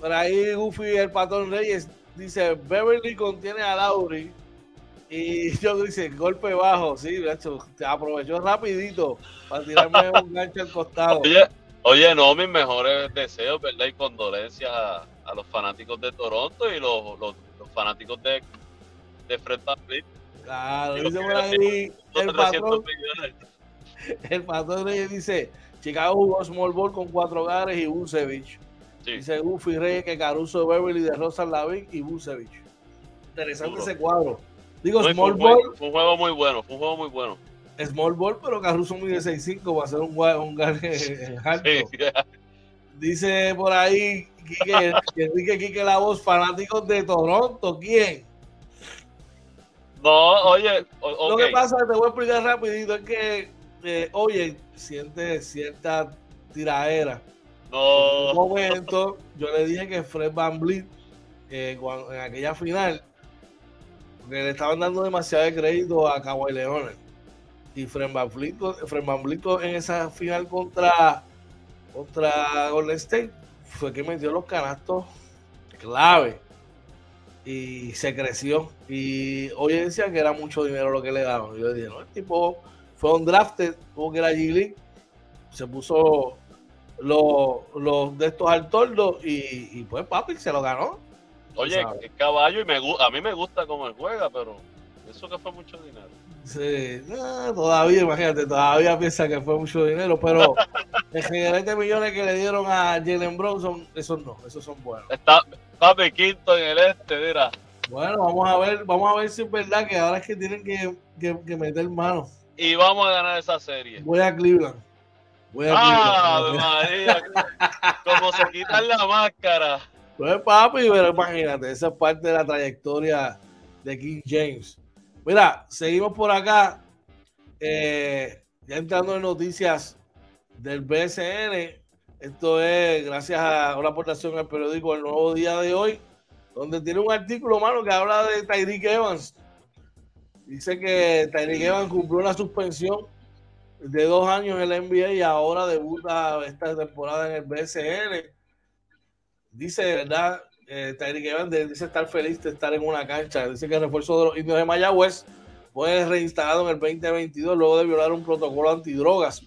Por ahí Goofy, el patrón Reyes, dice, Beverly contiene a Lauri. Y yo dice, golpe bajo, sí, te aprovechó rapidito para tirarme un *laughs* gancho al costado. Oye, oye, no, mis mejores deseos, ¿verdad? Y condolencias a, los fanáticos de Toronto y los, los, fanáticos de, de Fred. Claro, dice por ahí *laughs* el patrón, el patrón dice, Chicago jugó small ball con cuatro gares y Busevich. Dice Goofy Reyes que Caruso Beverly de Rosa Lavin y Busevich. Interesante ese cuadro. Digo, small ball. Fue un juego muy bueno, fue un juego muy bueno. Small ball, pero Caruso mide 6'5 va a ser un, un gare *laughs* alto. *laughs* Dice por ahí Quique, Enrique Quique La Voz, fanáticos de Toronto, ¿quién? No, oye, lo que pasa, te voy a explicar rapidito, es que eh, oye, siente cierta tiraera. No. En un momento, yo le dije que Fred Van Vliet, eh, en aquella final, porque le estaban dando demasiado crédito a Kawhi Leonard. Y Fred Van Vliet, Fred Van Vliet en esa final contra, contra Golden State fue que metió los canastos clave y se creció. Y hoy decían que era mucho dinero lo que le daban. Yo le dije, no, el tipo fue un drafted, tuvo que era G se puso los, de estos al tordo y, pues papi se lo ganó. Oye, el caballo y me, a mí me gusta cómo él juega, pero eso que fue mucho dinero. Sí, todavía, imagínate, todavía piensa que fue mucho dinero, pero *laughs* el general de millones que le dieron a Jalen Bronson, esos no, esos son buenos. Está papi quinto en el este, mira. Bueno, vamos a ver, vamos a ver si es verdad que ahora es que tienen que, que meter manos y vamos a ganar esa serie. Voy a Cleveland. Voy a ah, María, *laughs* como se quitan la máscara. Pues papi, pero imagínate, esa es parte de la trayectoria de King James. Mira, seguimos por acá. Eh, ya entrando en noticias del BSN. Esto es gracias a una aportación al periódico El Nuevo Día de hoy, donde tiene un artículo, mano, que habla de Tyreek Evans, Dice que Tyreek Evans cumplió una suspensión de dos años en la NBA y ahora debuta esta temporada en el BSN. Dice, ¿verdad? Eh, Evans dice estar feliz de estar en una cancha. Dice que el refuerzo de los indios de Mayagüez fue reinstalado en el 2022 luego de violar un protocolo antidrogas.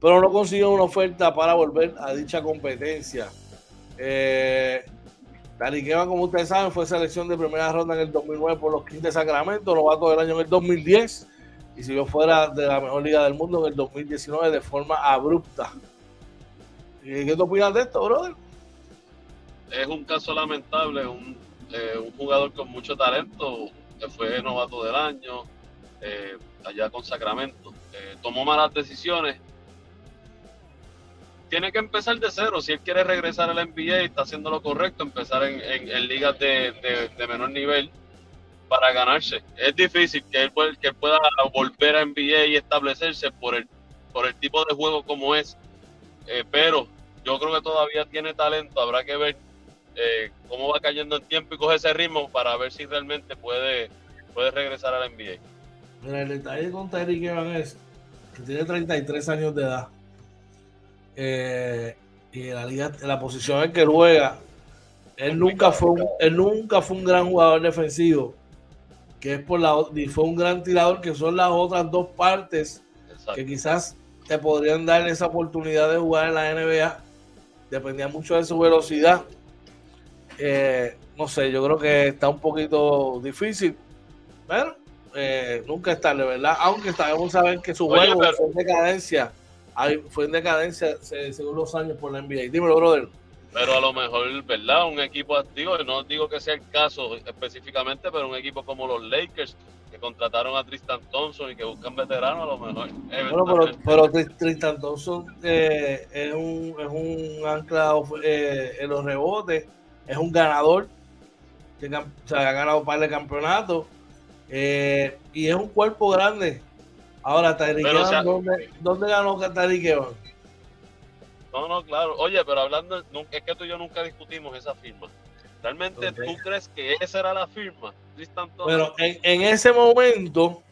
pero no consiguió una oferta para volver a dicha competencia. Eh, como ustedes saben, fue selección de primera ronda en el 2009 por los Kings de Sacramento, novato del año en el 2010 y siguió fuera de la mejor liga del mundo en el 2019 de forma abrupta. ¿Qué te opinas de esto, brother? Es un caso lamentable, un, eh, un jugador con mucho talento, que fue novato del año, eh, allá con Sacramento. Eh, tomó malas decisiones. Tiene que empezar de cero. Si él quiere regresar a la NBA, está haciendo lo correcto, empezar en, ligas de, menor nivel para ganarse. Es difícil que él, que pueda volver a NBA y establecerse por el, por el tipo de juego como es. Pero yo creo que todavía tiene talento. Habrá que ver cómo va cayendo en tiempo y coge ese ritmo para ver si realmente puede, puede regresar a la NBA el detalle con Tyreek Evans es que tiene 33 años de edad. Eh, y en la liga, en la posición en que juega, él nunca fue un, él nunca fue un gran jugador defensivo, que es por la y fue un gran tirador, que son las otras dos partes que quizás te podrían dar esa oportunidad de jugar en la NBA. Dependía mucho de su velocidad. Eh, no sé, yo creo que está un poquito difícil. Pero eh, nunca es tarde, ¿verdad? Aunque sabemos saber que su juego fue en decadencia, fue en decadencia según los años por la NBA. Dímelo, brother. Pero a lo mejor, ¿verdad? Un equipo activo, no digo que sea el caso específicamente, pero un equipo como los Lakers, que contrataron a Tristan Thompson y que buscan veteranos, a lo mejor. Bueno, pero, Tristan Thompson eh, es, un, es un anclado eh, en los rebotes, es un ganador, que, o sea, ha ganado un par de campeonatos eh, y es un cuerpo grande. Ahora, Tyreek ¿dónde, ganó Tyreek Evans? No, no, claro. Oye, pero hablando, es que tú y yo nunca discutimos esa firma. ¿Realmente tú crees que esa era la firma? Tristan Pero en, ese momento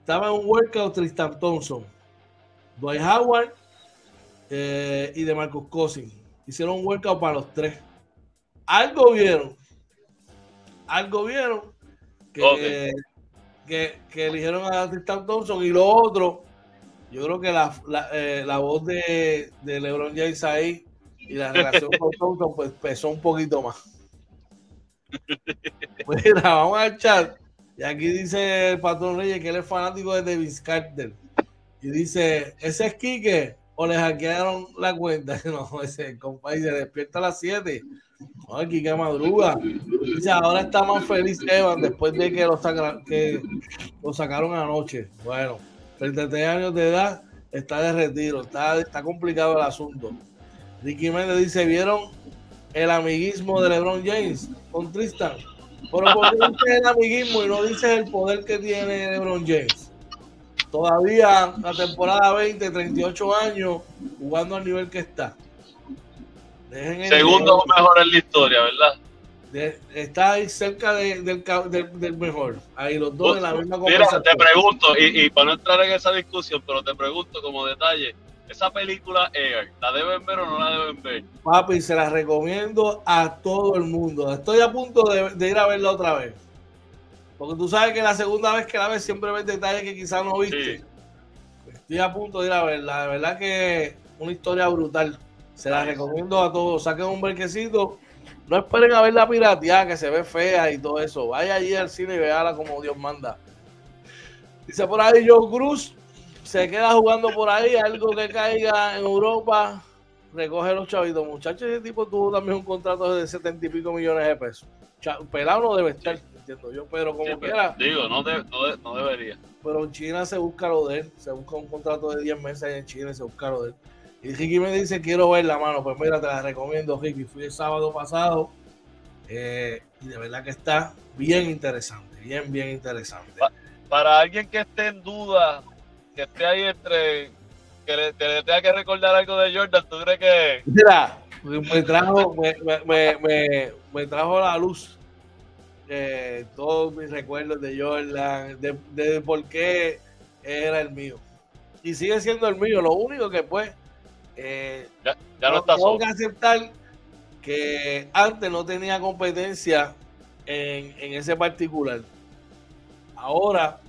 estaba en un workout Tristan Thompson, Dwight Howard eh, y de Marcus Cousins. Hicieron un workout para los tres. Algo vieron. Algo vieron que, que, eligieron a Tristan Thompson y lo otro, yo creo que la, la, eh, la voz de, de, LeBron James ahí y la relación con *laughs* Thompson pues pesó un poquito más. *laughs* Mira, vamos al chat. Y aquí dice el patrón Reyes que él es fanático de Davis Carter. Y dice, ¿ese es Quique? ¿O le hackearon la cuenta? *laughs* No, ese compadre se despierta a las 7 Aquí que madruga. Dice, ahora está más feliz Evan después de que lo, que lo sacaron anoche. Bueno, 33 años de edad, está de retiro, está, está complicado el asunto. Ricky Méndez dice, ¿vieron el amiguismo de LeBron James con Tristan? Pero ¿por qué dices el amiguismo y no dices el poder que tiene LeBron James? Todavía la temporada 20, 38 años, jugando al nivel que está. Segundo mejor en la historia, ¿verdad? está ahí cerca del, del, mejor. Ahí los dos en la misma Mira, te pregunto, y, para no entrar en esa discusión, pero te pregunto como detalle, esa película Air, ¿la deben ver o no la deben ver? Papi, se la recomiendo a todo el mundo. Estoy a punto de, ir a verla otra vez. Porque tú sabes que la segunda vez que la ves siempre ves detalles que quizás no viste. Estoy a punto de ir a verla. De verdad que una historia brutal. Se la recomiendo a todos. Saquen un berquecito. No esperen a ver la pirateada que se ve fea y todo eso. Vaya allí al cine y véala como Dios manda. Dice por ahí Joe Cruz. Se queda jugando por ahí. Algo que caiga en Europa. Recoge los chavitos. Muchachos, ese tipo tuvo también un contrato de setenta y pico millones de pesos. Pelado no debe estar, entiendo yo. Pero como quiera. Digo, no, no, debería. Pero en China se busca lo de él. Se busca un contrato de 10 meses en China y se busca lo de él. Y Ricky me dice, quiero ver la mano. Pues mira, te la recomiendo, Ricky. Fui el sábado pasado eh, y de verdad que está bien interesante, bien, bien interesante. para alguien que esté en duda, que esté ahí entre, que le, tenga que recordar algo de Jordan, ¿tú crees que...? Mira, me trajo, me, me, me, trajo la luz eh, todos mis recuerdos de Jordan, de, de por qué era el mío. Y sigue siendo el mío, lo único que pues eh, ya, no, está tengo que aceptar que antes no tenía competencia en, ese particular. Ahora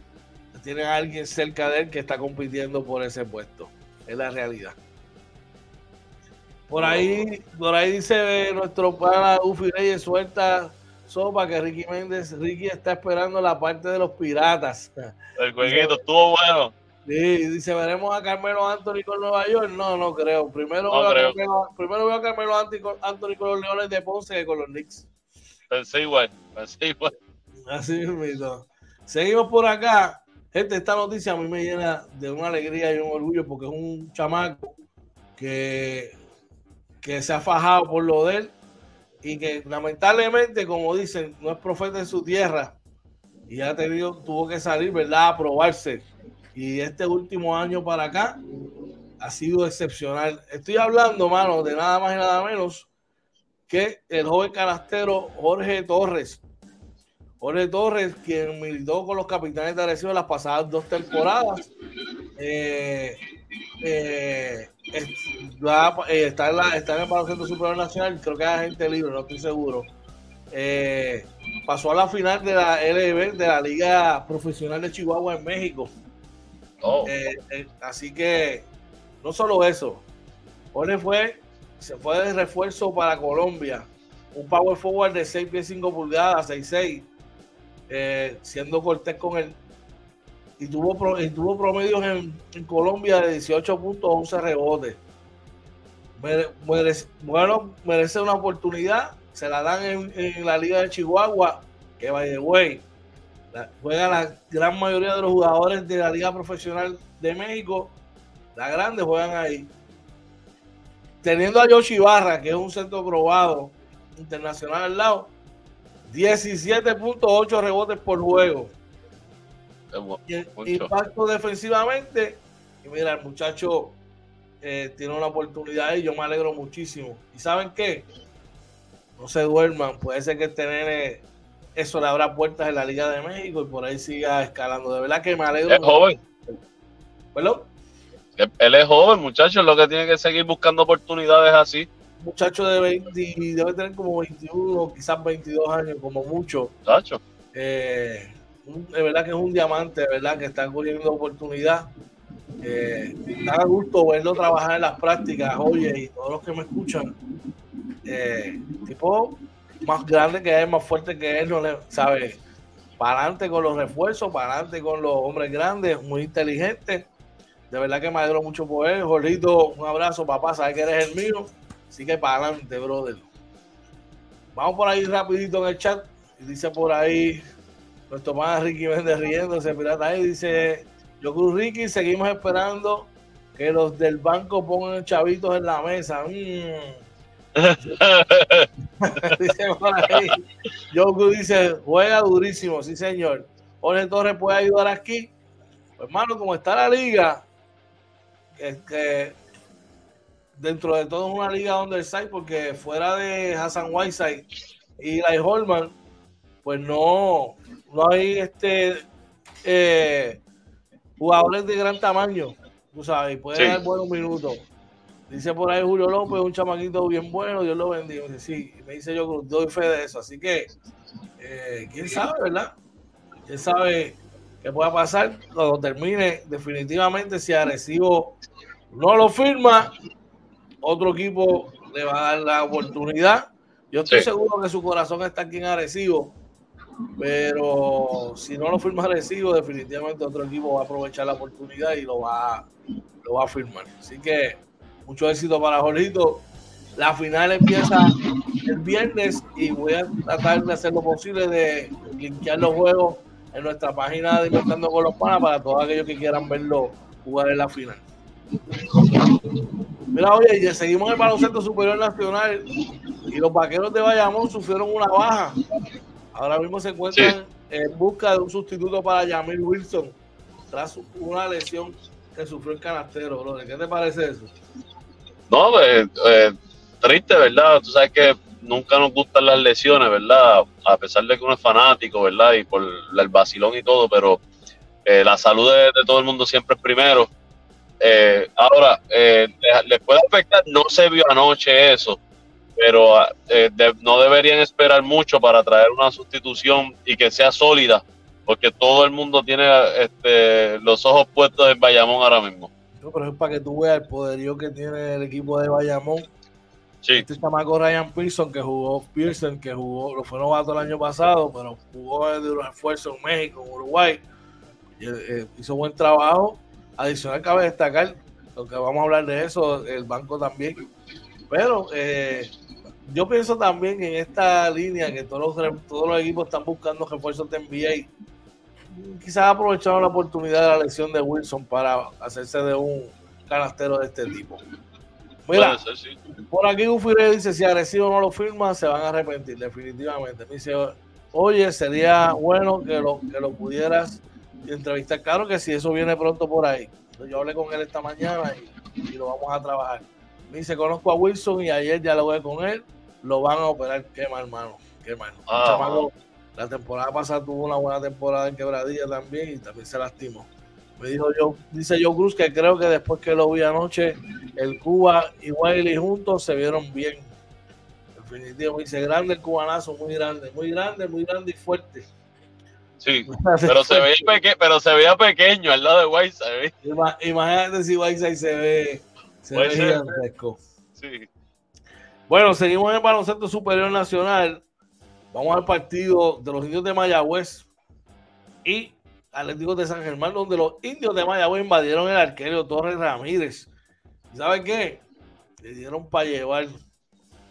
tiene a alguien cerca de él que está compitiendo por ese puesto. es la realidad. Por ahí, por ahí dice nuestro pana Ufi Reyes, suelta sopa que Ricky Méndez, Ricky está esperando la parte de los piratas. El jueguito estuvo bueno. Sí, dice, veremos a Carmelo Anthony con Nueva York. No, no creo. Primero, veo, A Carmelo, primero veo a Carmelo Anthony con los Leones de Ponce que con los Knicks. Pensé igual, pensé igual. Así mismo. Seguimos por acá. Gente, esta noticia a mí me llena de una alegría y un orgullo porque es un chamaco que, que se ha fajado por lo de él y que lamentablemente, como dicen, no es profeta en su tierra y ha tenido, tuvo que salir, ¿verdad?, a probarse. Y este último año para acá ha sido excepcional. Estoy hablando, mano, de nada más y nada menos que el joven canastero Jorge Torres. Jorge Torres, quien militó con los capitanes de Arecibo las pasadas dos temporadas. Eh, eh, eh, está, en la, está en el Baloncesto Superior Nacional, creo que es agente libre, no estoy seguro. Pasó a la final de la LB, de la Liga Profesional de Chihuahua en México. Oh. así que no solo eso, Jorge fue, se fue de refuerzo para Colombia, un power forward de 6 pies 5 pulgadas, 6'6, siendo cortés con él y tuvo, tuvo promedios en, Colombia de 18 puntos, 11 rebotes. bueno, merece una oportunidad. Se la dan en, la Liga de Chihuahua, que by the way, juega la gran mayoría de los jugadores de la Liga Profesional de México. La grande juegan ahí. Teniendo a Yoshi Barra, que es un centro probado internacional al lado, 17.8 rebotes por juego impacto defensivamente. Y mira, el muchacho eh, tiene una oportunidad y yo me alegro muchísimo. ¿Y saben qué? No se duerman. Puede ser que este nene eso le abra puertas en la Liga de México y por ahí siga escalando. De verdad que me alegro. Es joven. Él es joven, muchacho, lo que tiene que seguir buscando oportunidades así. Muchacho de 20, debe tener como 21, quizás 22 años, como mucho. Muchacho. Eh, de verdad que es un diamante, de verdad que está corriendo oportunidad. Eh, da gusto verlo trabajar en las prácticas, oye, y todos los que me escuchan, eh, tipo más grande que él, más fuerte que él, no le sabe, para adelante con los refuerzos, para adelante con los hombres grandes, muy inteligente. De verdad que me alegro mucho por él. Jorrito, un abrazo, papá, sabes que eres el mío. Así que para adelante, brother. Vamos por ahí rapidito en el chat. Y dice por ahí nuestro más Ricky Méndez riéndose, pirata ahí, dice, yo cruz Ricky, seguimos esperando que los del banco pongan chavitos en la mesa. Mm. *laughs* *laughs* dice por ahí, dice, juega durísimo, sí señor. Jorge Torres puede ayudar aquí. Pues, hermano, como está la liga, es que dentro de todo es una liga underside, porque fuera de Hassan Whiteside y Lai Holman, pues no, no hay este eh, jugadores de gran tamaño, tú sabes, puede dar buenos minutos. Dice por ahí Julio López, un chamaquito bien bueno, Dios lo bendiga. sí, me dice yo, doy fe de eso. Así que, eh, quién sabe, ¿verdad? Quién sabe qué pueda pasar cuando termine. Definitivamente, si Arecibo no lo firma, otro equipo le va a dar la oportunidad. Yo estoy seguro que su corazón está aquí en Arecibo pero si no lo firma Recibo, definitivamente otro equipo va a aprovechar la oportunidad y lo va, lo va a firmar. Así que mucho éxito para Jorgito. La final empieza el viernes y voy a tratar de hacer lo posible de limpiar los juegos en nuestra página de Inventando con los Panas para todos aquellos que quieran verlo jugar en la final. Mira, oye, y seguimos en el baloncesto superior nacional y los vaqueros de Bayamón sufrieron una baja Ahora mismo se encuentran en busca de un sustituto para Yamil Wilson tras una lesión que sufrió el canastero. ¿Qué te parece eso? No, pues, eh, triste, ¿verdad? Tú sabes que nunca nos gustan las lesiones, ¿verdad? A pesar de que uno es fanático, ¿verdad? Y por el vacilón y todo, pero eh, la salud de, todo el mundo siempre es primero. Eh, ahora, les puede afectar, no se vio anoche eso, pero eh, no deberían esperar mucho para traer una sustitución y que sea sólida, porque todo el mundo tiene este, los ojos puestos en Bayamón ahora mismo. Pero es para que tú veas el poderío que tiene el equipo de Bayamón. Sí. Este chamaco Ryan Pearson, que jugó Pearson, que jugó, lo fue novato el año pasado, pero jugó de un esfuerzo en México, en Uruguay. Eh, hizo buen trabajo. Adicional, cabe destacar, aunque vamos a hablar de eso, el banco también. Pero eh, yo pienso también en esta línea que todos los, todos los equipos están buscando refuerzos de NBA quizás aprovecharon la oportunidad de la lesión de Wilson para hacerse de un canastero de este tipo. Mira, por aquí Ufire dice, si Arecibo no lo firma, se van a arrepentir, definitivamente. Me dice, oye, sería bueno que lo, que lo pudieras entrevistar. Claro que si eso viene pronto por ahí. Yo hablé con él esta mañana y, lo vamos a trabajar. Me dice, conozco a Wilson y ayer ya lo ve con él, lo van a operar. Qué mal, hermano. Qué mal. Ah. La temporada pasada tuvo una buena temporada en quebradilla también y también se lastimó. Me dijo yo, dice Joe Cruz que creo que después que lo vi anoche, el Cuba y Wiley juntos se vieron bien. Definitivo, dice grande el cubanazo, muy grande, muy grande, muy grande y fuerte. Sí, *laughs* pero se, veía pero se veía pequeño al lado de Whiteside. Imagínate si Whiteside se ve, se ve gigantesco. Sí. Bueno, seguimos en el baloncesto superior nacional. Vamos al partido de los indios de Mayagüez y Atléticos de San Germán, donde los indios de Mayagüez invadieron el arquero Torres Ramírez. ¿Saben qué? Le dieron para llevar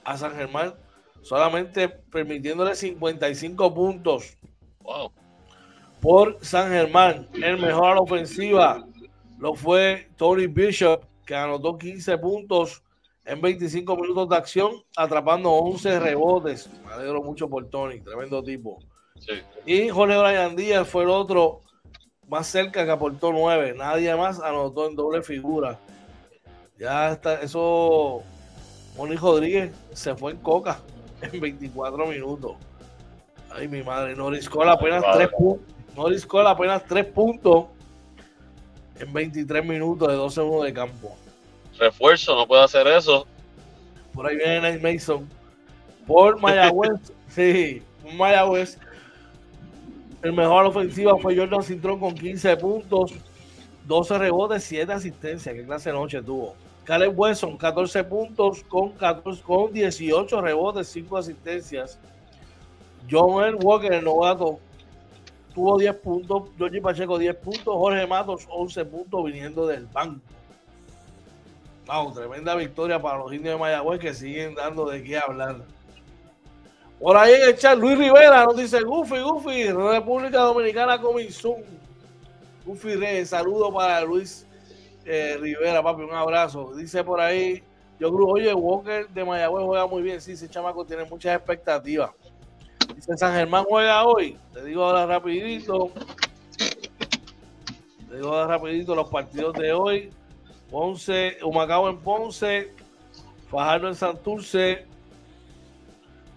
a San Germán solamente permitiéndole 55 puntos. Wow. Por San Germán, el mejor a la ofensiva lo fue Tony Bishop, que anotó 15 puntos en 25 minutos de acción, atrapando 11 rebotes. Me alegro mucho por Tony, tremendo tipo. Y Jorge Brian Díaz fue el otro más cerca que aportó 9. Nadie más anotó en doble figura. Ya está, eso. Moni Rodríguez se fue en coca *laughs* en 24 minutos. Ay, mi madre. Norris Cole apenas 3 puntos. Norris Cole apenas 3 puntos en 23 minutos de 12 segundos de campo refuerzo, no puede hacer eso. Por ahí viene Nate Mason. Por *laughs* Mayagüez, sí, Mayagüez. El mejor ofensiva fue Jordan Cintrón con 15 puntos, 12 rebotes, 7 asistencias. Qué clase de noche tuvo. Caleb Wesson, 14 puntos con, 14, con 18 rebotes, 5 asistencias. John L. Walker, el novato, tuvo 10 puntos. Georgie Pacheco, 10 puntos. Jorge Matos, 11 puntos viniendo del banco. Vamos, tremenda victoria para los indios de Mayagüez que siguen dando de qué hablar. Por ahí en el chat, Luis Rivera nos dice Goofy, Goofy, República Dominicana Cominzum. Goofy Reyes, saludo para Luis eh, Rivera, papi, un abrazo. Dice por ahí, yo creo, oye, Walker de Mayagüez juega muy bien. Sí, ese chamaco tiene muchas expectativas. Dice San Germán juega hoy. Te digo ahora rapidito. Te digo ahora rapidito los partidos de hoy. Ponce, Humacao en Ponce, Fajardo en Santurce.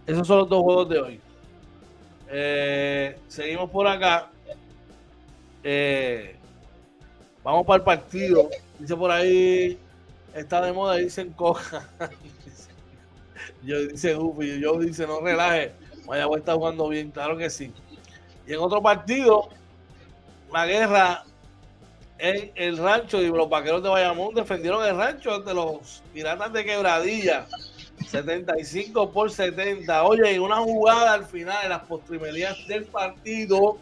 Esos son los dos juegos de hoy. Eh, seguimos por acá. Eh, vamos para el partido. Dice por ahí, está de moda, dicen coja. *laughs* yo dice Goofy, yo dice no relaje. Mayagüez está jugando bien, claro que sí. Y en otro partido, la guerra en el rancho y los vaqueros de Bayamón defendieron el rancho ante los piratas de quebradilla. 75 por 70 oye en una jugada al final de las postrimerías del partido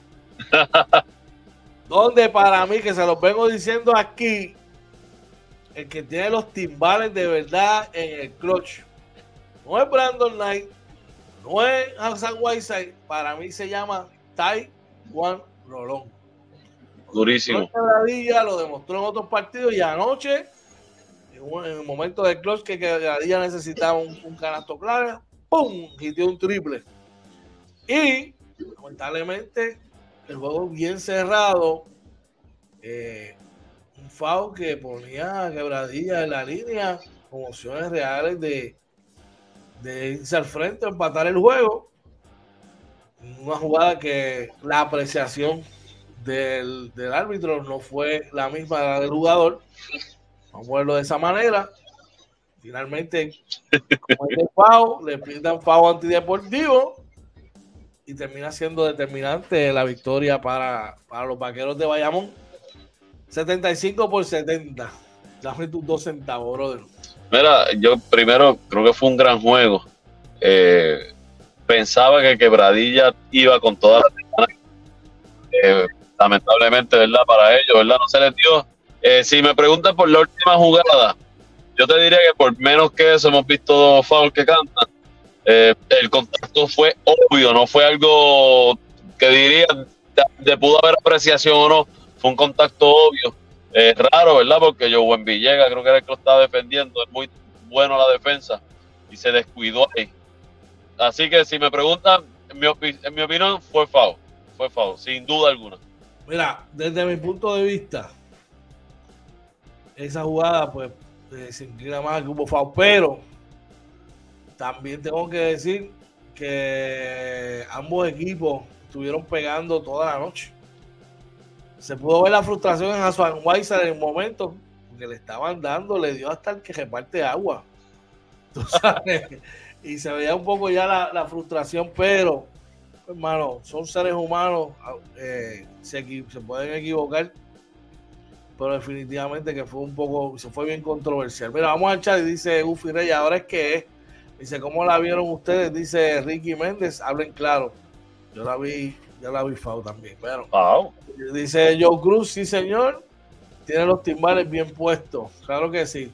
*laughs* donde para mí que se los vengo diciendo aquí el que tiene los timbales de verdad en el clutch no es Brandon Knight no es Hassan Whiteside para mí se llama Tai Juan Rolón Durísimo. lo demostró en otros partidos y anoche, en, el momento del clutch que Quebradilla necesitaba un, canasto claro, ¡pum! dio un triple. Y lamentablemente el juego bien cerrado, eh, un foul que ponía a Quebradilla en la línea con opciones reales de, de irse al frente, empatar el juego. Una jugada que la apreciación del, árbitro no fue la misma del jugador. Vamos a verlo de esa manera. Finalmente, le pintan FAO antideportivo y termina siendo determinante la victoria para, para los vaqueros de Bayamón. 75 por 70. Dame tus dos centavos, brother. Mira, yo primero creo que fue un gran juego. Eh, pensaba que Quebradilla iba con toda la lamentablemente, ¿verdad? Para ellos, ¿verdad? No se les dio. Eh, si me preguntan por la última jugada, yo te diría que por menos que eso hemos visto foul que cantan. Eh, el contacto fue obvio, no fue algo que diría de, pudo haber apreciación o no, fue un contacto obvio. Es raro, ¿verdad? Porque yo en Villega creo que era el que lo estaba defendiendo, es muy bueno la defensa y se descuidó ahí. Así que si me preguntan, en mi, opinión fue foul, fue foul, sin duda alguna. Mira, desde mi punto de vista, esa jugada pues se inclina más que hubo foul, pero también tengo que decir que ambos equipos estuvieron pegando toda la noche. Se pudo ver la frustración en Hassan Weiser en el momento que le estaban dando, le dio hasta el que reparte agua. *laughs* y se veía un poco ya la, frustración, pero, hermano, son seres humanos, eh, se, se pueden equivocar pero definitivamente que fue un poco, se fue bien controversial. Mira, vamos a echar y dice Ufi Rey, ahora es que es. Dice, ¿cómo la vieron ustedes? Dice Ricky Méndez, hablen claro. Yo la vi, yo la vi FAO también. Pero, Dice Joe Cruz, sí señor, tiene los timbales bien puestos. Claro que sí.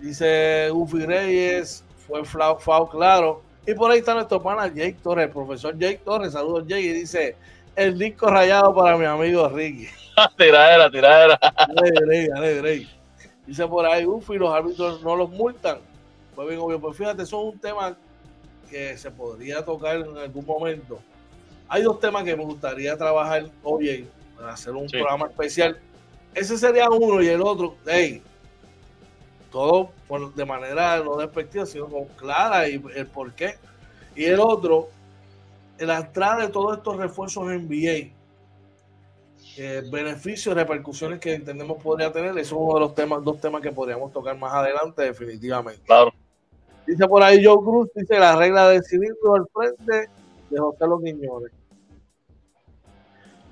Dice Ufi Reyes, fue FAO, claro. Y por ahí está nuestro pana Jake Torres, el profesor Jake Torres. Saludos Jake. Y dice, el disco rayado para mi amigo Ricky. *laughs* tiradera, tiradera. Dice por ahí, uff, y los árbitros no los multan. Pues bien, obvio, pues fíjate, eso es un tema que se podría tocar en algún momento. Hay dos temas que me gustaría trabajar hoy para hacer un programa especial. Ese sería uno y el otro, hey, todo de manera no despectiva, sino con clara y el por qué. Y el otro, la entrada de todos estos refuerzos en NBA eh, beneficios, repercusiones que entendemos podría tener. Eso es uno de los temas, dos temas que podríamos tocar más adelante, definitivamente. Claro. Dice por ahí Joe Cruz, dice la regla de cilindro al frente de José Los Quiñones.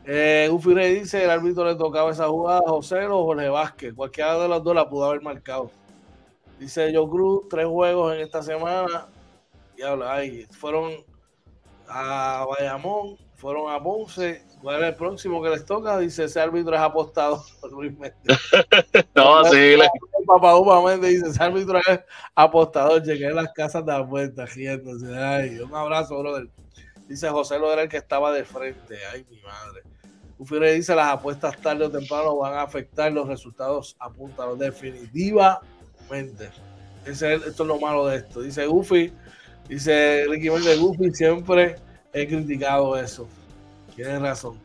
Eh, Ufire dice el árbitro le tocaba esa jugada a José o Jorge Vázquez. Cualquiera de los dos la pudo haber marcado. Dice Joe Cruz, tres juegos en esta semana. Diablo, ay, fueron a Bayamón, fueron a Ponce ¿Cuál es el próximo que les toca? Dice, ese árbitro es apostado *laughs* por Luis Méndez. *laughs* no, sí. Le... Papá Upa Méndez dice, ese árbitro es apostador. Llegué a las casas de vuelta riéndose. Ay, un abrazo, brother. Dice José lo era el que estaba de frente. Ay, mi madre. Ufire dice, las apuestas tarde o temprano van a afectar los resultados apuntados. Ese esto es lo malo de esto. Dice Ufi, dice Ricky Méndez, Ufi, siempre he criticado eso. Tienes razón.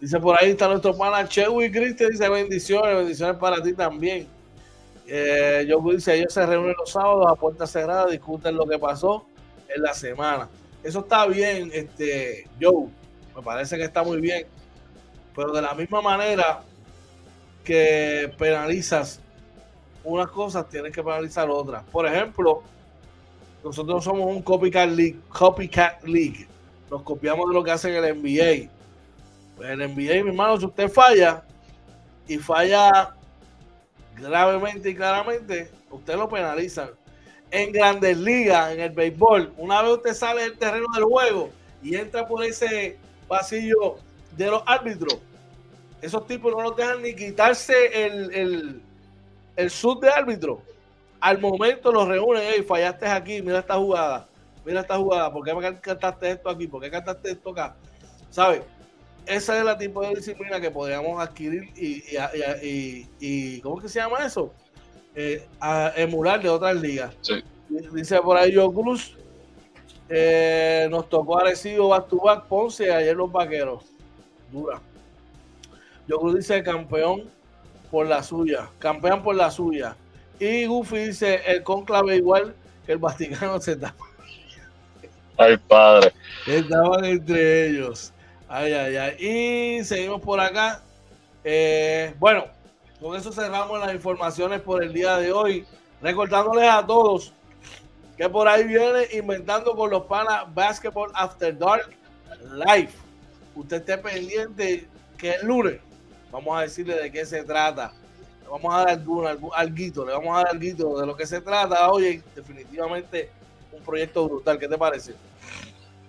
Dice por ahí está nuestro pana Chewy Cristian, dice bendiciones, bendiciones para ti también. Eh, yo dice, ellos se reúnen los sábados a puerta cerrada, discuten lo que pasó en la semana. Eso está bien, este, Joe, me parece que está muy bien. Pero de la misma manera que penalizas unas cosas, tienes que penalizar otras. Por ejemplo, nosotros somos un copycat league, copycat league. Nos copiamos de lo que hacen el NBA. Pues el NBA, mi hermano, si usted falla y falla gravemente y claramente, usted lo penaliza. En grandes ligas, en el béisbol, una vez usted sale del terreno del juego y entra por ese pasillo de los árbitros, esos tipos no los dejan ni quitarse el, el, el sub de árbitro. Al momento los reúnen, hey, fallaste aquí, mira esta jugada, mira esta jugada, ¿por qué me cantaste esto aquí? ¿Por qué cantaste esto acá? ¿Sabes? esa es la tipo de disciplina que podríamos adquirir y, y, ¿cómo que se llama eso? Eh, a emular de otras ligas. Dice por ahí Joe Cruz, eh, nos tocó Arecibo back to back Ponce ayer los vaqueros. Dura. Joe Cruz dice campeón por la suya, campeón por la suya. Y Goofy dice el conclave igual que el Vaticano se está. Ay, padre. Estaban entre ellos. Ay, ay, ay. Y seguimos por acá. Eh, bueno, con eso cerramos las informaciones por el día de hoy. Recordándoles a todos que por ahí viene inventando con los panas Basketball After Dark Live. Usted esté pendiente que el lunes vamos a decirle de qué se trata. le vamos a dar alguna, alguito, le vamos a dar alguito de lo que se trata. Oye, definitivamente un proyecto brutal. ¿Qué te parece?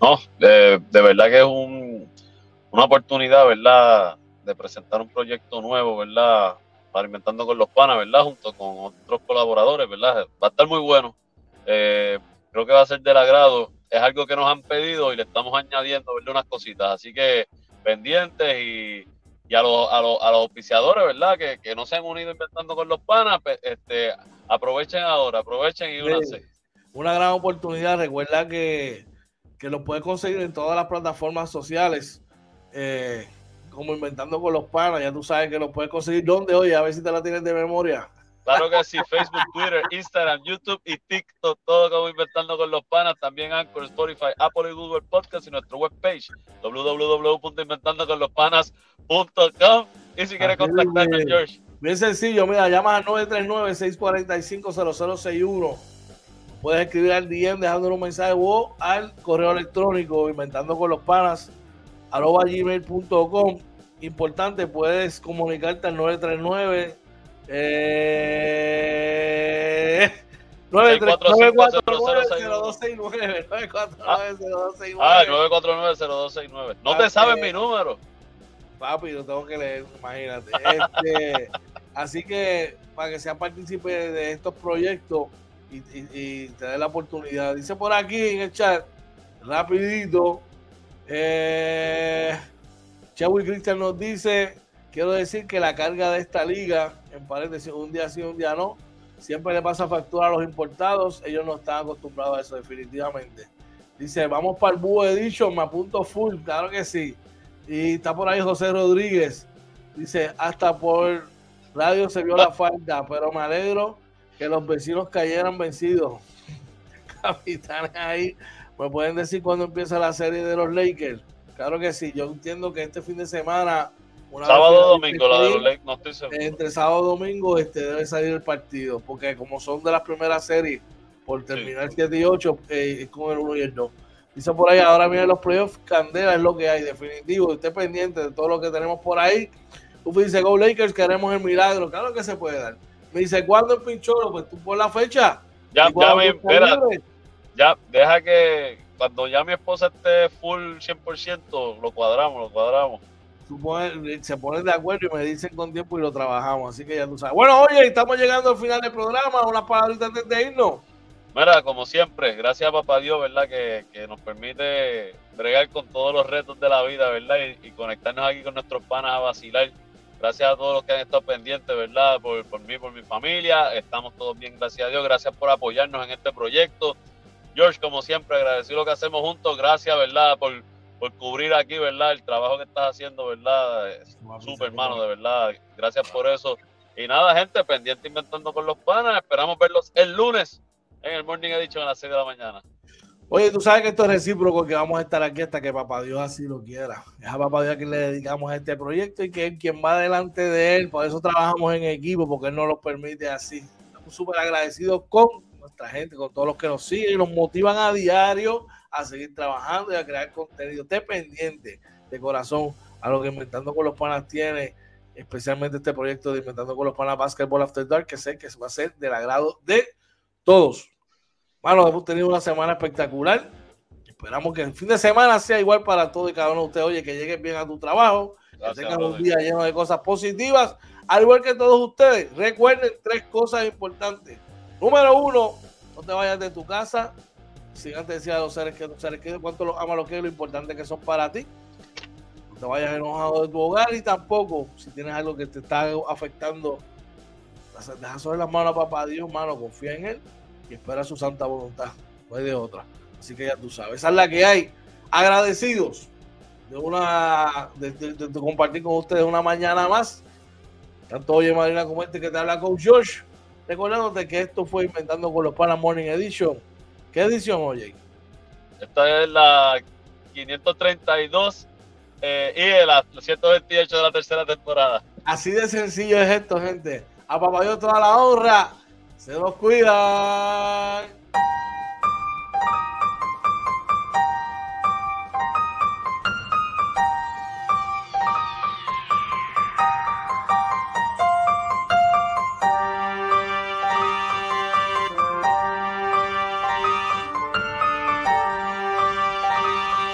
No, de, verdad que es un, una oportunidad, ¿verdad? De presentar un proyecto nuevo, ¿verdad? Para Inventando con los Panas, ¿verdad? Junto con otros colaboradores, ¿verdad? Va a estar muy bueno. Eh, creo que va a ser del agrado. Es algo que nos han pedido y le estamos añadiendo, ¿verdad? Unas cositas. Así que pendientes y, y a, los, a, los, a los auspiciadores, ¿verdad? Que, que, no se han unido inventando con los panas, pues, este, aprovechen ahora, aprovechen y únanse. una gran oportunidad. Recuerda que, que lo puedes conseguir en todas las plataformas sociales. Eh, como inventando con los panas, ya tú sabes que lo puedes conseguir. ¿Dónde? Oye, a ver si te la tienes de memoria. Claro que sí, Facebook, Twitter, Instagram, YouTube y TikTok, todo como Inventando con los Panas, también Anchor, Spotify, Apple y Google Podcast y nuestra webpage www.inventandoconlospanas.com y si quieres contactarnos, George. Bien sencillo, mira, llama al 939-645-0061. Puedes escribir al DM dejando un mensaje o al correo electrónico inventando con los panas arroba gmail.com. Importante, puedes comunicarte al 939 eh, 949-0269. Ah, 949-0269. No te sabes mi número. Papi, lo tengo que leer, imagínate. Este, *laughs* así que para que sea partícipe de estos proyectos y, y, te dé la oportunidad. Dice por aquí en el chat, rapidito, eh, Cristian nos dice, quiero decir que la carga de esta liga en paréntesis, un día sí, un día no. Siempre le pasa factura a los importados. Ellos no están acostumbrados a eso, definitivamente. Dice, vamos para el Búho Edition, me apunto full, claro que sí. Y está por ahí José Rodríguez. Dice, hasta por radio se vio la falta, pero me alegro que los vecinos cayeran vencidos. *laughs* Capitanes ahí, ¿me pueden decir cuándo empieza la serie de los Lakers? Claro que sí, yo entiendo que este fin de semana sábado domingo, la de los Lakers, no estoy seguro. Entre sábado y domingo este, debe salir el partido, porque como son de las primeras series, por terminar 7 y 8, eh, es con el 1 y el 2. Dice por ahí, ahora miren los playoffs, Candela es lo que hay, definitivo. Esté pendiente de todo lo que tenemos por ahí. Tú dice, Go Lakers, queremos el milagro. Claro que se puede dar. Me dice, ¿cuándo el pincholo? Pues tú por la fecha. Ya, ya me, espera. Ya, deja que cuando ya mi esposa esté full 100%, lo cuadramos, lo cuadramos se ponen de acuerdo y me dicen con tiempo y lo trabajamos. Así que ya tú sabes. Bueno, oye, estamos llegando al final del programa. Unas palabritas antes de irnos. Mira, como siempre, gracias a Papá Dios, ¿verdad? Que, que, nos permite bregar con todos los retos de la vida, ¿verdad? Y, conectarnos aquí con nuestros panas a vacilar. Gracias a todos los que han estado pendientes, ¿verdad? Por, por mí, por mi familia. Estamos todos bien, gracias a Dios. Gracias por apoyarnos en este proyecto. George, como siempre, agradecido lo que hacemos juntos. Gracias, ¿verdad? Por por cubrir aquí, ¿verdad? El trabajo que estás haciendo, ¿verdad? Súper, hermano, de verdad. Gracias por eso. Y nada, gente, pendiente inventando con los panas. Esperamos verlos el lunes en el Morning Edition a las 6 de la mañana. Oye, tú sabes que esto es recíproco, que vamos a estar aquí hasta que Papá Dios así lo quiera. Es a Papá Dios que le dedicamos a este proyecto y que es quien va delante de él. Por eso trabajamos en equipo, porque él nos lo permite así. Estamos súper agradecidos con nuestra gente, con todos los que nos siguen y nos motivan a diario a seguir trabajando y a crear contenido. Esté pendiente de corazón a lo que Inventando con los Panas tiene, especialmente este proyecto de Inventando con los Panas Basketball After Dark, que sé que va a ser del agrado de todos. Bueno, hemos tenido una semana espectacular. Esperamos que el fin de semana sea igual para todos y cada uno de ustedes. Oye, que lleguen bien a tu trabajo, que tengan un día lleno de cosas positivas, al igual que todos ustedes. Recuerden tres cosas importantes. Número uno, no te vayas de tu casa si antes decía a los seres que seres que cuánto los ama, lo que es lo importante que son para ti. No te vayas enojado de tu hogar y tampoco, si tienes algo que te está afectando, deja sobre las manos a papá Dios, mano, confía en él y espera su santa voluntad. No hay de otra. Así que ya tú sabes, esa es la que hay. Agradecidos de una de, compartir con ustedes una mañana más. Tanto Oye Marina como este que te habla con Josh. Recordándote que esto fue Inventando con los Panas Morning Edition ¿Qué edición, oye? Esta es la 532 eh, y la 128 de la tercera temporada. Así de sencillo es esto, gente. A papá Dios toda la honra. Se los cuidan.